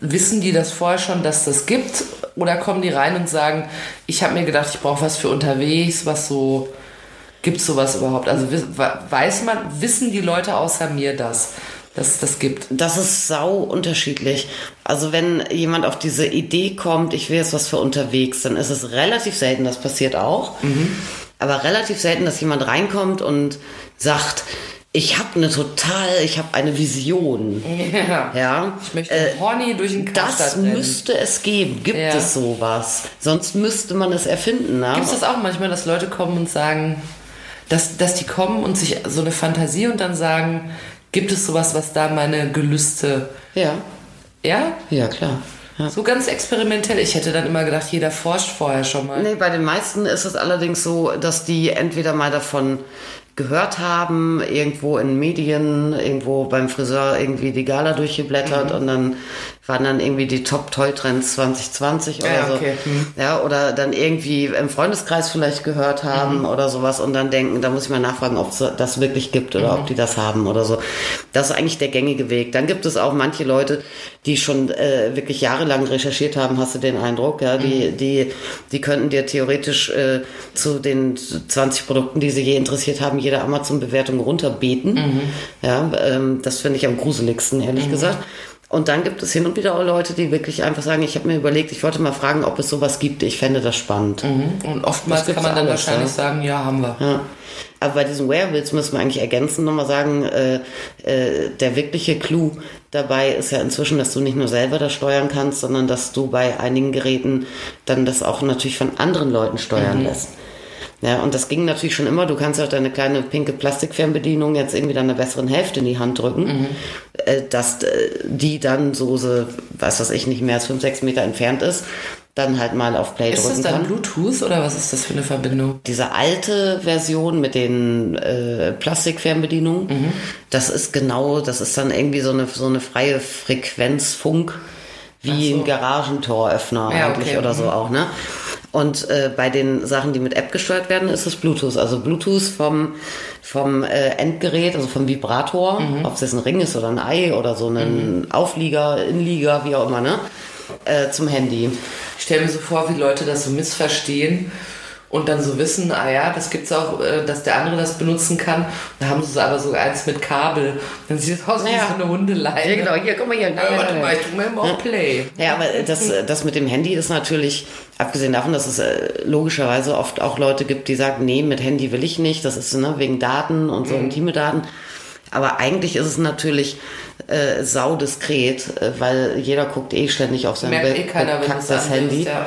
wissen die das vorher schon, dass das gibt? Oder kommen die rein und sagen, ich habe mir gedacht, ich brauche was für unterwegs, was so, gibt sowas überhaupt? Also weiß man, wissen die Leute außer mir das, dass es das gibt? Das ist sau unterschiedlich. Also wenn jemand auf diese Idee kommt, ich will jetzt was für unterwegs, dann ist es relativ selten, das passiert auch, aber relativ selten, dass jemand reinkommt und sagt, ich habe eine total, ich habe eine Vision. Ja. Ja, Ich möchte Äh, Horny durch den das Karstadt rennen. müsste es geben. Gibt Ja. es sowas? Sonst müsste man es erfinden. Ne? Gibt es das auch manchmal, dass Leute kommen und sagen, dass, dass die kommen und sich so eine Fantasie und dann sagen, gibt es sowas, was da meine Gelüste, Ja, ja? ja klar. Ja. So ganz experimentell. Ich hätte dann immer gedacht, jeder forscht vorher schon mal. Nee, bei den meisten ist es allerdings so, dass die entweder mal davon gehört haben, irgendwo in Medien, irgendwo beim Friseur irgendwie die Gala durchgeblättert Mhm. und dann waren dann irgendwie die Top Toy Trends 2020 oder Ja, so. okay. Mhm. Ja, oder dann irgendwie im Freundeskreis vielleicht gehört haben Mhm. oder sowas und dann denken, da muss ich mal nachfragen, ob es das wirklich gibt oder Mhm. ob die das haben oder so. Das ist eigentlich der gängige Weg. Dann gibt es auch manche Leute, die schon äh, wirklich jahrelang recherchiert haben, hast du den Eindruck, ja, die, Mhm. die, die könnten dir theoretisch äh, zu den 20 Produkten, die sie je interessiert haben, jede Amazon-Bewertung runterbeten. Mhm. Ja, ähm, das finde ich am gruseligsten, ehrlich gesagt. Und dann gibt es hin und wieder auch Leute, die wirklich einfach sagen, ich habe mir überlegt, ich wollte mal fragen, ob es sowas gibt. Ich fände das spannend. Und oftmals kann man dann alles, wahrscheinlich ja. sagen, ja, haben wir. Ja. Aber bei diesen Wearables müssen wir eigentlich ergänzen, nochmal sagen, äh, äh, der wirkliche Clou dabei ist ja inzwischen, dass du nicht nur selber das steuern kannst, sondern dass du bei einigen Geräten dann das auch natürlich von anderen Leuten steuern lässt. Ja, und das ging natürlich schon immer. Du kannst ja auch deine kleine pinke Plastikfernbedienung jetzt irgendwie deiner besseren Hälfte in die Hand drücken, äh, dass äh, die dann so, so, was weiß ich, nicht mehr als fünf, sechs Meter entfernt ist, dann halt mal auf Play Ist drücken das dann kann Bluetooth oder was ist das für eine Verbindung? diese alte Version mit den äh, Plastikfernbedienungen, Mhm. das ist genau, das ist dann irgendwie so eine, so eine freie Frequenzfunk, wie so. ein Garagentoröffner Ja, eigentlich okay, oder so mhm. auch, ne? Und äh, bei den Sachen, die mit App gesteuert werden, ist es Bluetooth. Also Bluetooth vom, vom äh, Endgerät, also vom Vibrator, Mhm. ob es jetzt ein Ring ist oder ein Ei oder so ein Auflieger, Inlieger, wie auch immer, ne? Äh, zum Handy. Ich stelle mir so vor, wie Leute das so missverstehen und dann so wissen, ah ja, das gibt's auch, äh, dass der andere das benutzen kann. Da haben sie aber so eins mit Kabel. Dann sieht es aus wie Ja. so eine Hundeleine. Ja, genau, hier, guck mal hier. Ja, warte mal, ich drücke mal immer auf Play. Ja, aber das, das mit dem Handy ist natürlich, abgesehen davon, dass es äh, logischerweise oft auch Leute gibt, die sagen, nee, mit Handy will ich nicht, das ist ne, wegen Daten und Mhm. so intime Daten. Aber eigentlich ist es natürlich äh, saudiskret, äh, weil jeder guckt eh ständig auf sein Merkt be- eh keiner, annimmst, Handy. ja.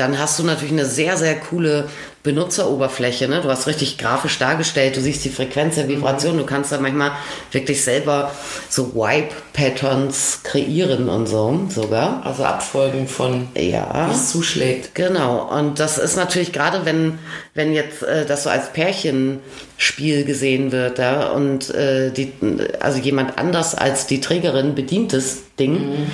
Dann hast du natürlich eine sehr, sehr coole Benutzeroberfläche. Ne? Du hast richtig grafisch dargestellt, du siehst die Frequenz der Vibration, du kannst dann manchmal wirklich selber so Wipe-Patterns kreieren und so sogar. Also Abfolgen von, Ja. wie es zuschlägt. Genau, und das ist natürlich gerade, wenn, wenn jetzt äh, das so als Pärchenspiel gesehen wird, ja, und äh, die, also jemand anders als die Trägerin bedient das Ding,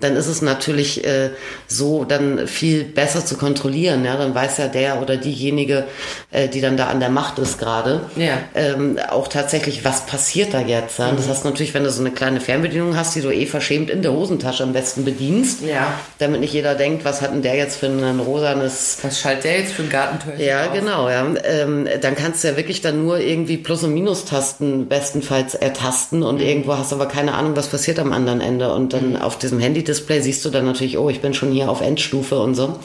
dann ist es natürlich äh, so dann viel besser zu kontrollieren. Ja? Dann weiß ja der oder diejenige, äh, die dann da an der Macht ist gerade, Ja. ähm, auch tatsächlich, was passiert da jetzt. Ja? Das heißt natürlich, wenn du so eine kleine Fernbedienung hast, die du eh verschämt in der Hosentasche am besten bedienst, Ja. damit nicht jeder denkt, was hat denn der jetzt für ein rosanes Was schaltet der jetzt für ein Gartentürchen ja, auf? genau, ja. Ähm, dann kannst du ja wirklich dann nur irgendwie Plus- und Minustasten bestenfalls ertasten und irgendwo hast du aber keine Ahnung, was passiert am anderen Ende. Und dann auf diesem Handy-Display siehst du dann natürlich, oh, ich bin schon hier auf Endstufe und so.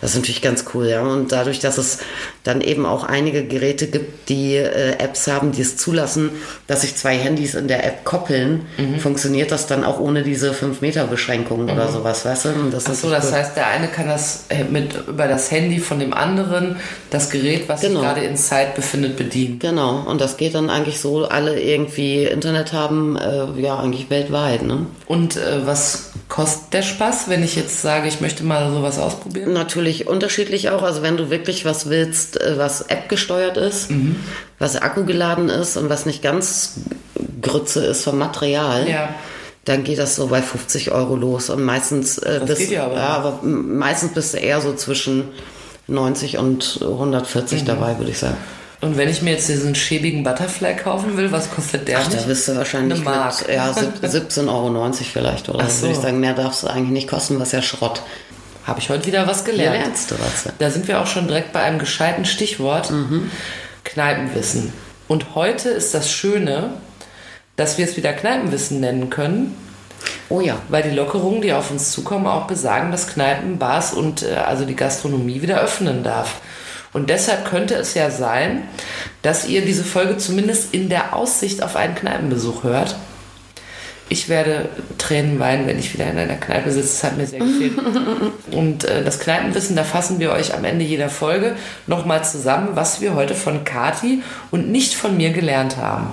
Das ist natürlich ganz cool, ja. Und dadurch, dass es dann eben auch einige Geräte gibt, die äh, Apps haben, die es zulassen, dass sich zwei Handys in der App koppeln, funktioniert das dann auch ohne diese 5-Meter-Beschränkungen oder sowas, weißt du? Und das Ach so, das cool. heißt, der eine kann das äh, mit über das Handy von dem anderen, das Gerät, was Genau. sich gerade in Zeit befindet, bedienen. Genau, und das geht dann eigentlich so, alle irgendwie Internet haben, äh, ja, eigentlich weltweit, ne? Und äh, was kostet der Spaß, wenn ich jetzt sage, ich möchte mal sowas ausprobieren? Natürlich unterschiedlich auch, also wenn du wirklich was willst, äh, was App gesteuert ist, was Akku geladen ist und was nicht ganz Grütze ist vom Material, Ja. dann geht das so bei 50 Euro los und meistens äh, Das bist, geht ja aber. aber m- meistens bist du eher so zwischen 90 und 140 Mhm. dabei, würde ich sagen. Und wenn ich mir jetzt diesen schäbigen Butterfly kaufen will, was kostet der? Ach, da nicht? bist du wahrscheinlich Eine Mark. mit ja, sieb- 17,90 Euro vielleicht oder Ach so. würde ich sagen. Mehr darfst du eigentlich nicht kosten, was ja Schrott. Habe ich heute wieder was gelernt. lernst du was. Da sind wir auch schon direkt bei einem gescheiten Stichwort. Kneipenwissen. Und heute ist das Schöne, dass wir es wieder Kneipenwissen nennen können, Oh ja. weil die Lockerungen, die auf uns zukommen, auch besagen, dass Kneipen, Bars und äh, also die Gastronomie wieder öffnen darf. Und deshalb könnte es ja sein, dass ihr diese Folge zumindest in der Aussicht auf einen Kneipenbesuch hört. Ich werde Tränen weinen, wenn ich wieder in einer Kneipe sitze. Das hat mir sehr gefehlt. Und äh, das Kneipenwissen, da fassen wir euch am Ende jeder Folge nochmal zusammen, was wir heute von Kati und nicht von mir gelernt haben.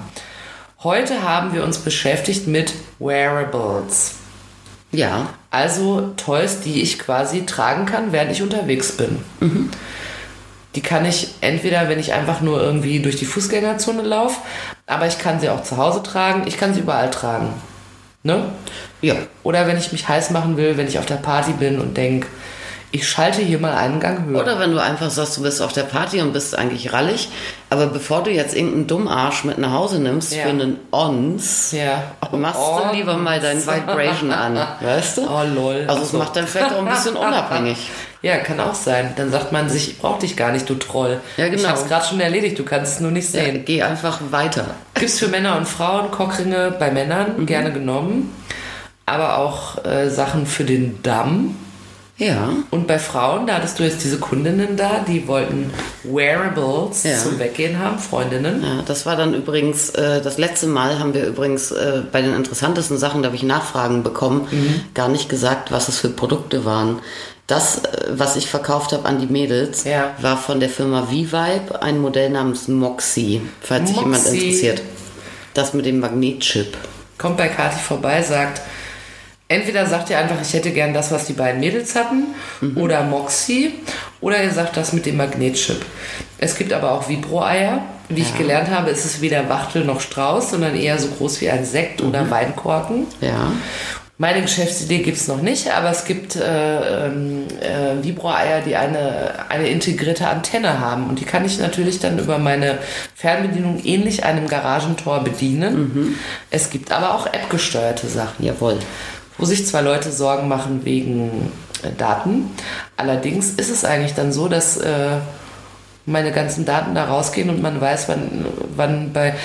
Heute haben wir uns beschäftigt mit Wearables. Ja. Also Toys, die ich quasi tragen kann, während ich unterwegs bin. Die kann ich entweder, wenn ich einfach nur irgendwie durch die Fußgängerzone laufe, aber ich kann sie auch zu Hause tragen, ich kann sie überall tragen. Ne? Ja. Oder wenn ich mich heiß machen will, wenn ich auf der Party bin und denke, ich schalte hier mal einen Gang höher. Oder wenn du einfach sagst, du bist auf der Party und bist eigentlich rallig, aber bevor du jetzt irgendeinen Dummarsch mit nach Hause nimmst Ja. für einen Ons, Ja. machst Ons. du lieber mal dein Vibration an, weißt du? Oh, lol. Also es so. macht dann vielleicht auch ein bisschen unabhängig. Ja, kann auch sein. Dann sagt man sich, ich brauch dich gar nicht, du Troll. Ja, genau. Ich hab's gerade schon erledigt, du kannst es nur nicht Ja, sehen. geh einfach weiter. Gibt's für Männer und Frauen Cockringe bei Männern Mhm. gerne genommen, aber auch äh, Sachen für den Damm. Ja. Und bei Frauen, da hattest du jetzt diese Kundinnen da, die wollten Wearables Ja. zum Weggehen haben, Freundinnen. Ja, das war dann übrigens, äh, das letzte Mal haben wir übrigens äh, bei den interessantesten Sachen, da habe ich Nachfragen bekommen, Mhm. gar nicht gesagt, was es für Produkte waren. Das, äh, was ich verkauft habe an die Mädels, Ja. war von der Firma V-Vibe ein Modell namens Moxie, falls sich jemand Moxie. interessiert. Das mit dem Magnetchip. Kommt bei Kati vorbei, sagt, entweder sagt ihr einfach, ich hätte gern das, was die beiden Mädels hatten, Mhm. oder Moxie, oder ihr sagt das mit dem Magnetchip. Es gibt aber auch Vibro-Eier. Wie ich gelernt habe, ist es weder Wachtel noch Strauß, sondern eher so groß wie ein Sekt oder Mhm. Weinkorken. Ja. Meine Geschäftsidee gibt es noch nicht, aber es gibt äh, ähm, äh, Vibro-Eier, die eine, eine integrierte Antenne haben. Und die kann ich natürlich dann über meine Fernbedienung ähnlich einem Garagentor bedienen. Es gibt aber auch App-gesteuerte Sachen, Jawohl. Wo sich zwei Leute Sorgen machen wegen äh, Daten. Allerdings ist es eigentlich dann so, dass äh, meine ganzen Daten da rausgehen und man weiß, wann, wann bei,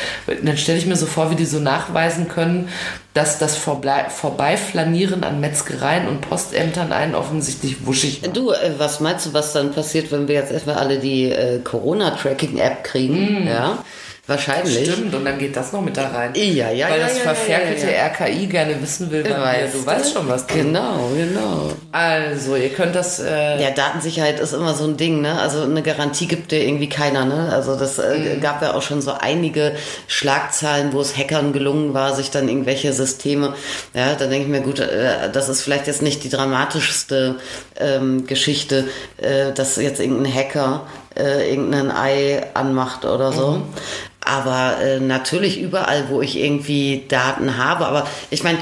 dann stelle ich mir so vor, wie die so nachweisen können, dass das Vorblei Vorbeiflanieren an Metzgereien und Postämtern einen offensichtlich wuschig macht. Du, äh, was meinst du, was dann passiert, wenn wir jetzt erstmal alle die äh, Corona-Tracking-App kriegen? Ja. Wahrscheinlich. Stimmt, und dann geht das noch mit da rein. Ja, ja, Weil ja, das ja, verferkelte ja, RKI gerne wissen will, wir, Weißt du weißt schon was. drin. Genau, genau. Also, ihr könnt das... Äh, Ja, Datensicherheit ist immer so ein Ding, ne? Also eine Garantie gibt dir irgendwie keiner, ne? Also das äh, gab ja auch schon so einige Schlagzeilen, wo es Hackern gelungen war, sich dann irgendwelche Systeme, ja, da denke ich mir, gut, äh, das ist vielleicht jetzt nicht die dramatischste ähm, Geschichte, äh, dass jetzt irgendein Hacker äh, irgendein Ei anmacht oder so. Aber äh, natürlich überall, wo ich irgendwie Daten habe. Aber ich meine,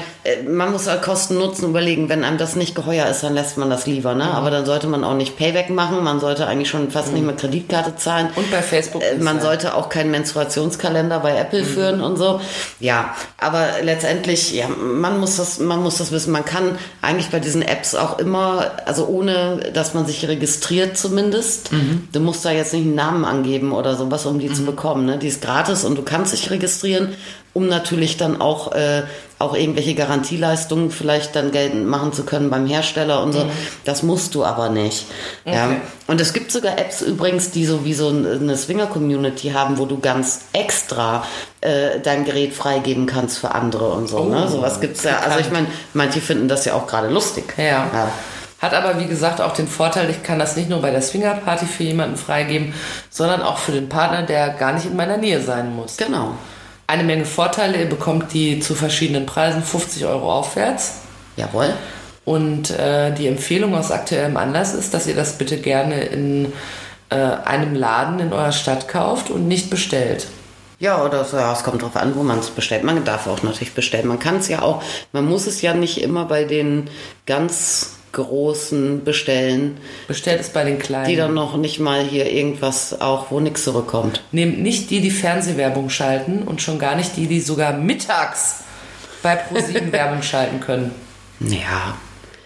man muss halt Kosten-Nutzen überlegen. Wenn einem das nicht geheuer ist, dann lässt man das lieber. Ne? Aber dann sollte man auch nicht Payback machen. Man sollte eigentlich schon fast nicht mehr Kreditkarte zahlen. Und bei Facebook Äh, man sollte auch keinen Menstruationskalender bei Apple führen und so. Ja, aber letztendlich, ja, man muss das, man muss das wissen. Man kann eigentlich bei diesen Apps auch immer, also ohne, dass man sich registriert zumindest. Du musst da jetzt nicht einen Namen angeben oder sowas, um die zu bekommen. Ne? Die ist gratis und du kannst dich registrieren, um natürlich dann auch, äh, auch irgendwelche Garantieleistungen vielleicht dann geltend machen zu können beim Hersteller und so. Das musst du aber nicht. Ja. Okay. Und es gibt sogar Apps übrigens, die so wie so eine Swinger-Community haben, wo du ganz extra äh, dein Gerät freigeben kannst für andere und so. ne? Oh, Sowas gibt's ja. Also ich meine, manche finden das ja auch gerade lustig. Ja. ja. Hat aber, wie gesagt, auch den Vorteil, ich kann das nicht nur bei der Swingerparty für jemanden freigeben, sondern auch für den Partner, der gar nicht in meiner Nähe sein muss. Genau. Eine Menge Vorteile, ihr bekommt die zu verschiedenen Preisen, 50 Euro aufwärts. Jawohl. Und äh, die Empfehlung aus aktuellem Anlass ist, dass ihr das bitte gerne in äh, einem Laden in eurer Stadt kauft und nicht bestellt. Ja, oder so, ja, es kommt drauf an, wo man es bestellt. Man darf auch natürlich bestellen. Man kann es ja auch, man muss es ja nicht immer bei den ganz großen bestellen, Bestellt es bei den Kleinen. die dann noch nicht mal hier irgendwas auch, wo nichts zurückkommt. Nehmt nicht die, die Fernsehwerbung schalten und schon gar nicht die, die sogar mittags bei ProSieben Werbung schalten können. Ja,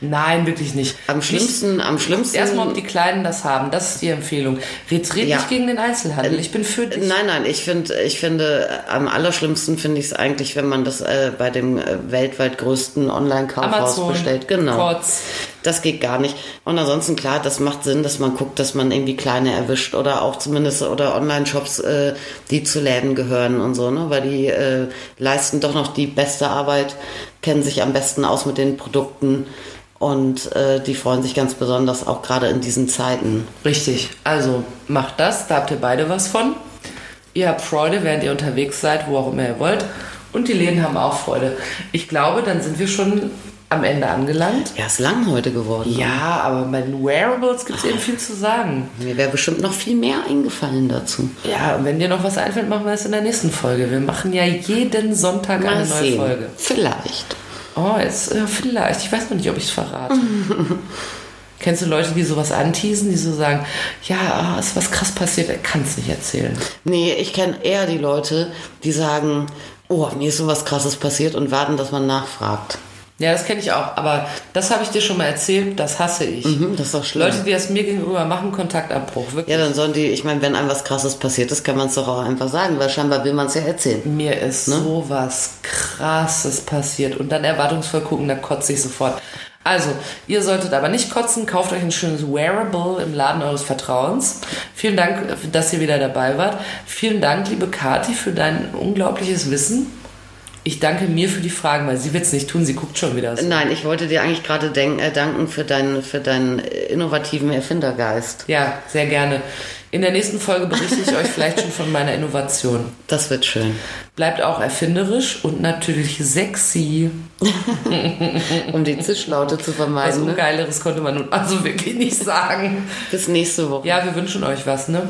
Nein, wirklich nicht. am schlimmsten, am schlimmsten. Erstmal, ob die Kleinen das haben. Das ist die Empfehlung. Red Ja. nicht gegen den Einzelhandel. Ich bin für dich. Nein, nein, ich finde, ich finde, am allerschlimmsten finde ich es eigentlich, wenn man das äh, bei dem äh, weltweit größten Online-Kaufhaus bestellt. Genau. Kotz. Das geht gar nicht. Und ansonsten, klar, das macht Sinn, dass man guckt, dass man irgendwie kleine erwischt oder auch zumindest oder Online-Shops, äh, die zu Läden gehören und so, ne? Weil die äh, leisten doch noch die beste Arbeit, kennen sich am besten aus mit den Produkten und äh, die freuen sich ganz besonders auch gerade in diesen Zeiten. Richtig. Also, macht das. Da habt ihr beide was von. Ihr habt Freude, während ihr unterwegs seid, wo auch immer ihr wollt. Und die Läden haben auch Freude. Ich glaube, dann sind wir schon am Ende angelangt. Ja, ist lang heute geworden. Ja, aber bei den Wearables gibt es eben viel zu sagen. Mir wäre bestimmt noch viel mehr eingefallen dazu. Ja, und wenn dir noch was einfällt, machen wir es in der nächsten Folge. Wir machen ja jeden Sonntag eine Mal neue sehen. Folge. Vielleicht. Oh, jetzt äh, vielleicht. Ich weiß noch nicht, ob ich es verrate. Kennst du Leute, die sowas anteasen, die so sagen, ja, ah, ist was krass passiert, er kann es nicht erzählen. Nee, ich kenne eher die Leute, die sagen, oh, mir ist sowas krasses passiert und warten, dass man nachfragt. Ja, das kenne ich auch, aber das habe ich dir schon mal erzählt, das hasse ich. Mhm, das ist doch schlimm. Leute, die das mir gegenüber machen, Kontaktabbruch, wirklich. Ja, dann sollen die, ich meine, wenn einem was krasses passiert ist, kann man es doch auch einfach sagen, weil scheinbar will man es ja erzählen. Mir ist sowas krasses passiert und dann erwartungsvoll gucken, da kotze ich sofort. Also, ihr solltet aber nicht kotzen, kauft euch ein schönes Wearable im Laden eures Vertrauens. Vielen Dank, dass ihr wieder dabei wart. Vielen Dank, liebe Kati, für dein unglaubliches Wissen. Ich danke mir für die Fragen, weil sie wird es nicht tun, sie guckt schon wieder so. Nein, ich wollte dir eigentlich gerade äh, danken für deinen, für deinen äh, innovativen Erfindergeist. Ja, sehr gerne. In der nächsten Folge berichte ich euch vielleicht schon von meiner Innovation. Das wird schön. Bleibt auch erfinderisch und natürlich sexy. Um die Zischlaute zu Was vermeiden. Ne? Ungeileres konnte man nun also wirklich nicht sagen. Bis nächste Woche. Ja, wir wünschen euch was, ne?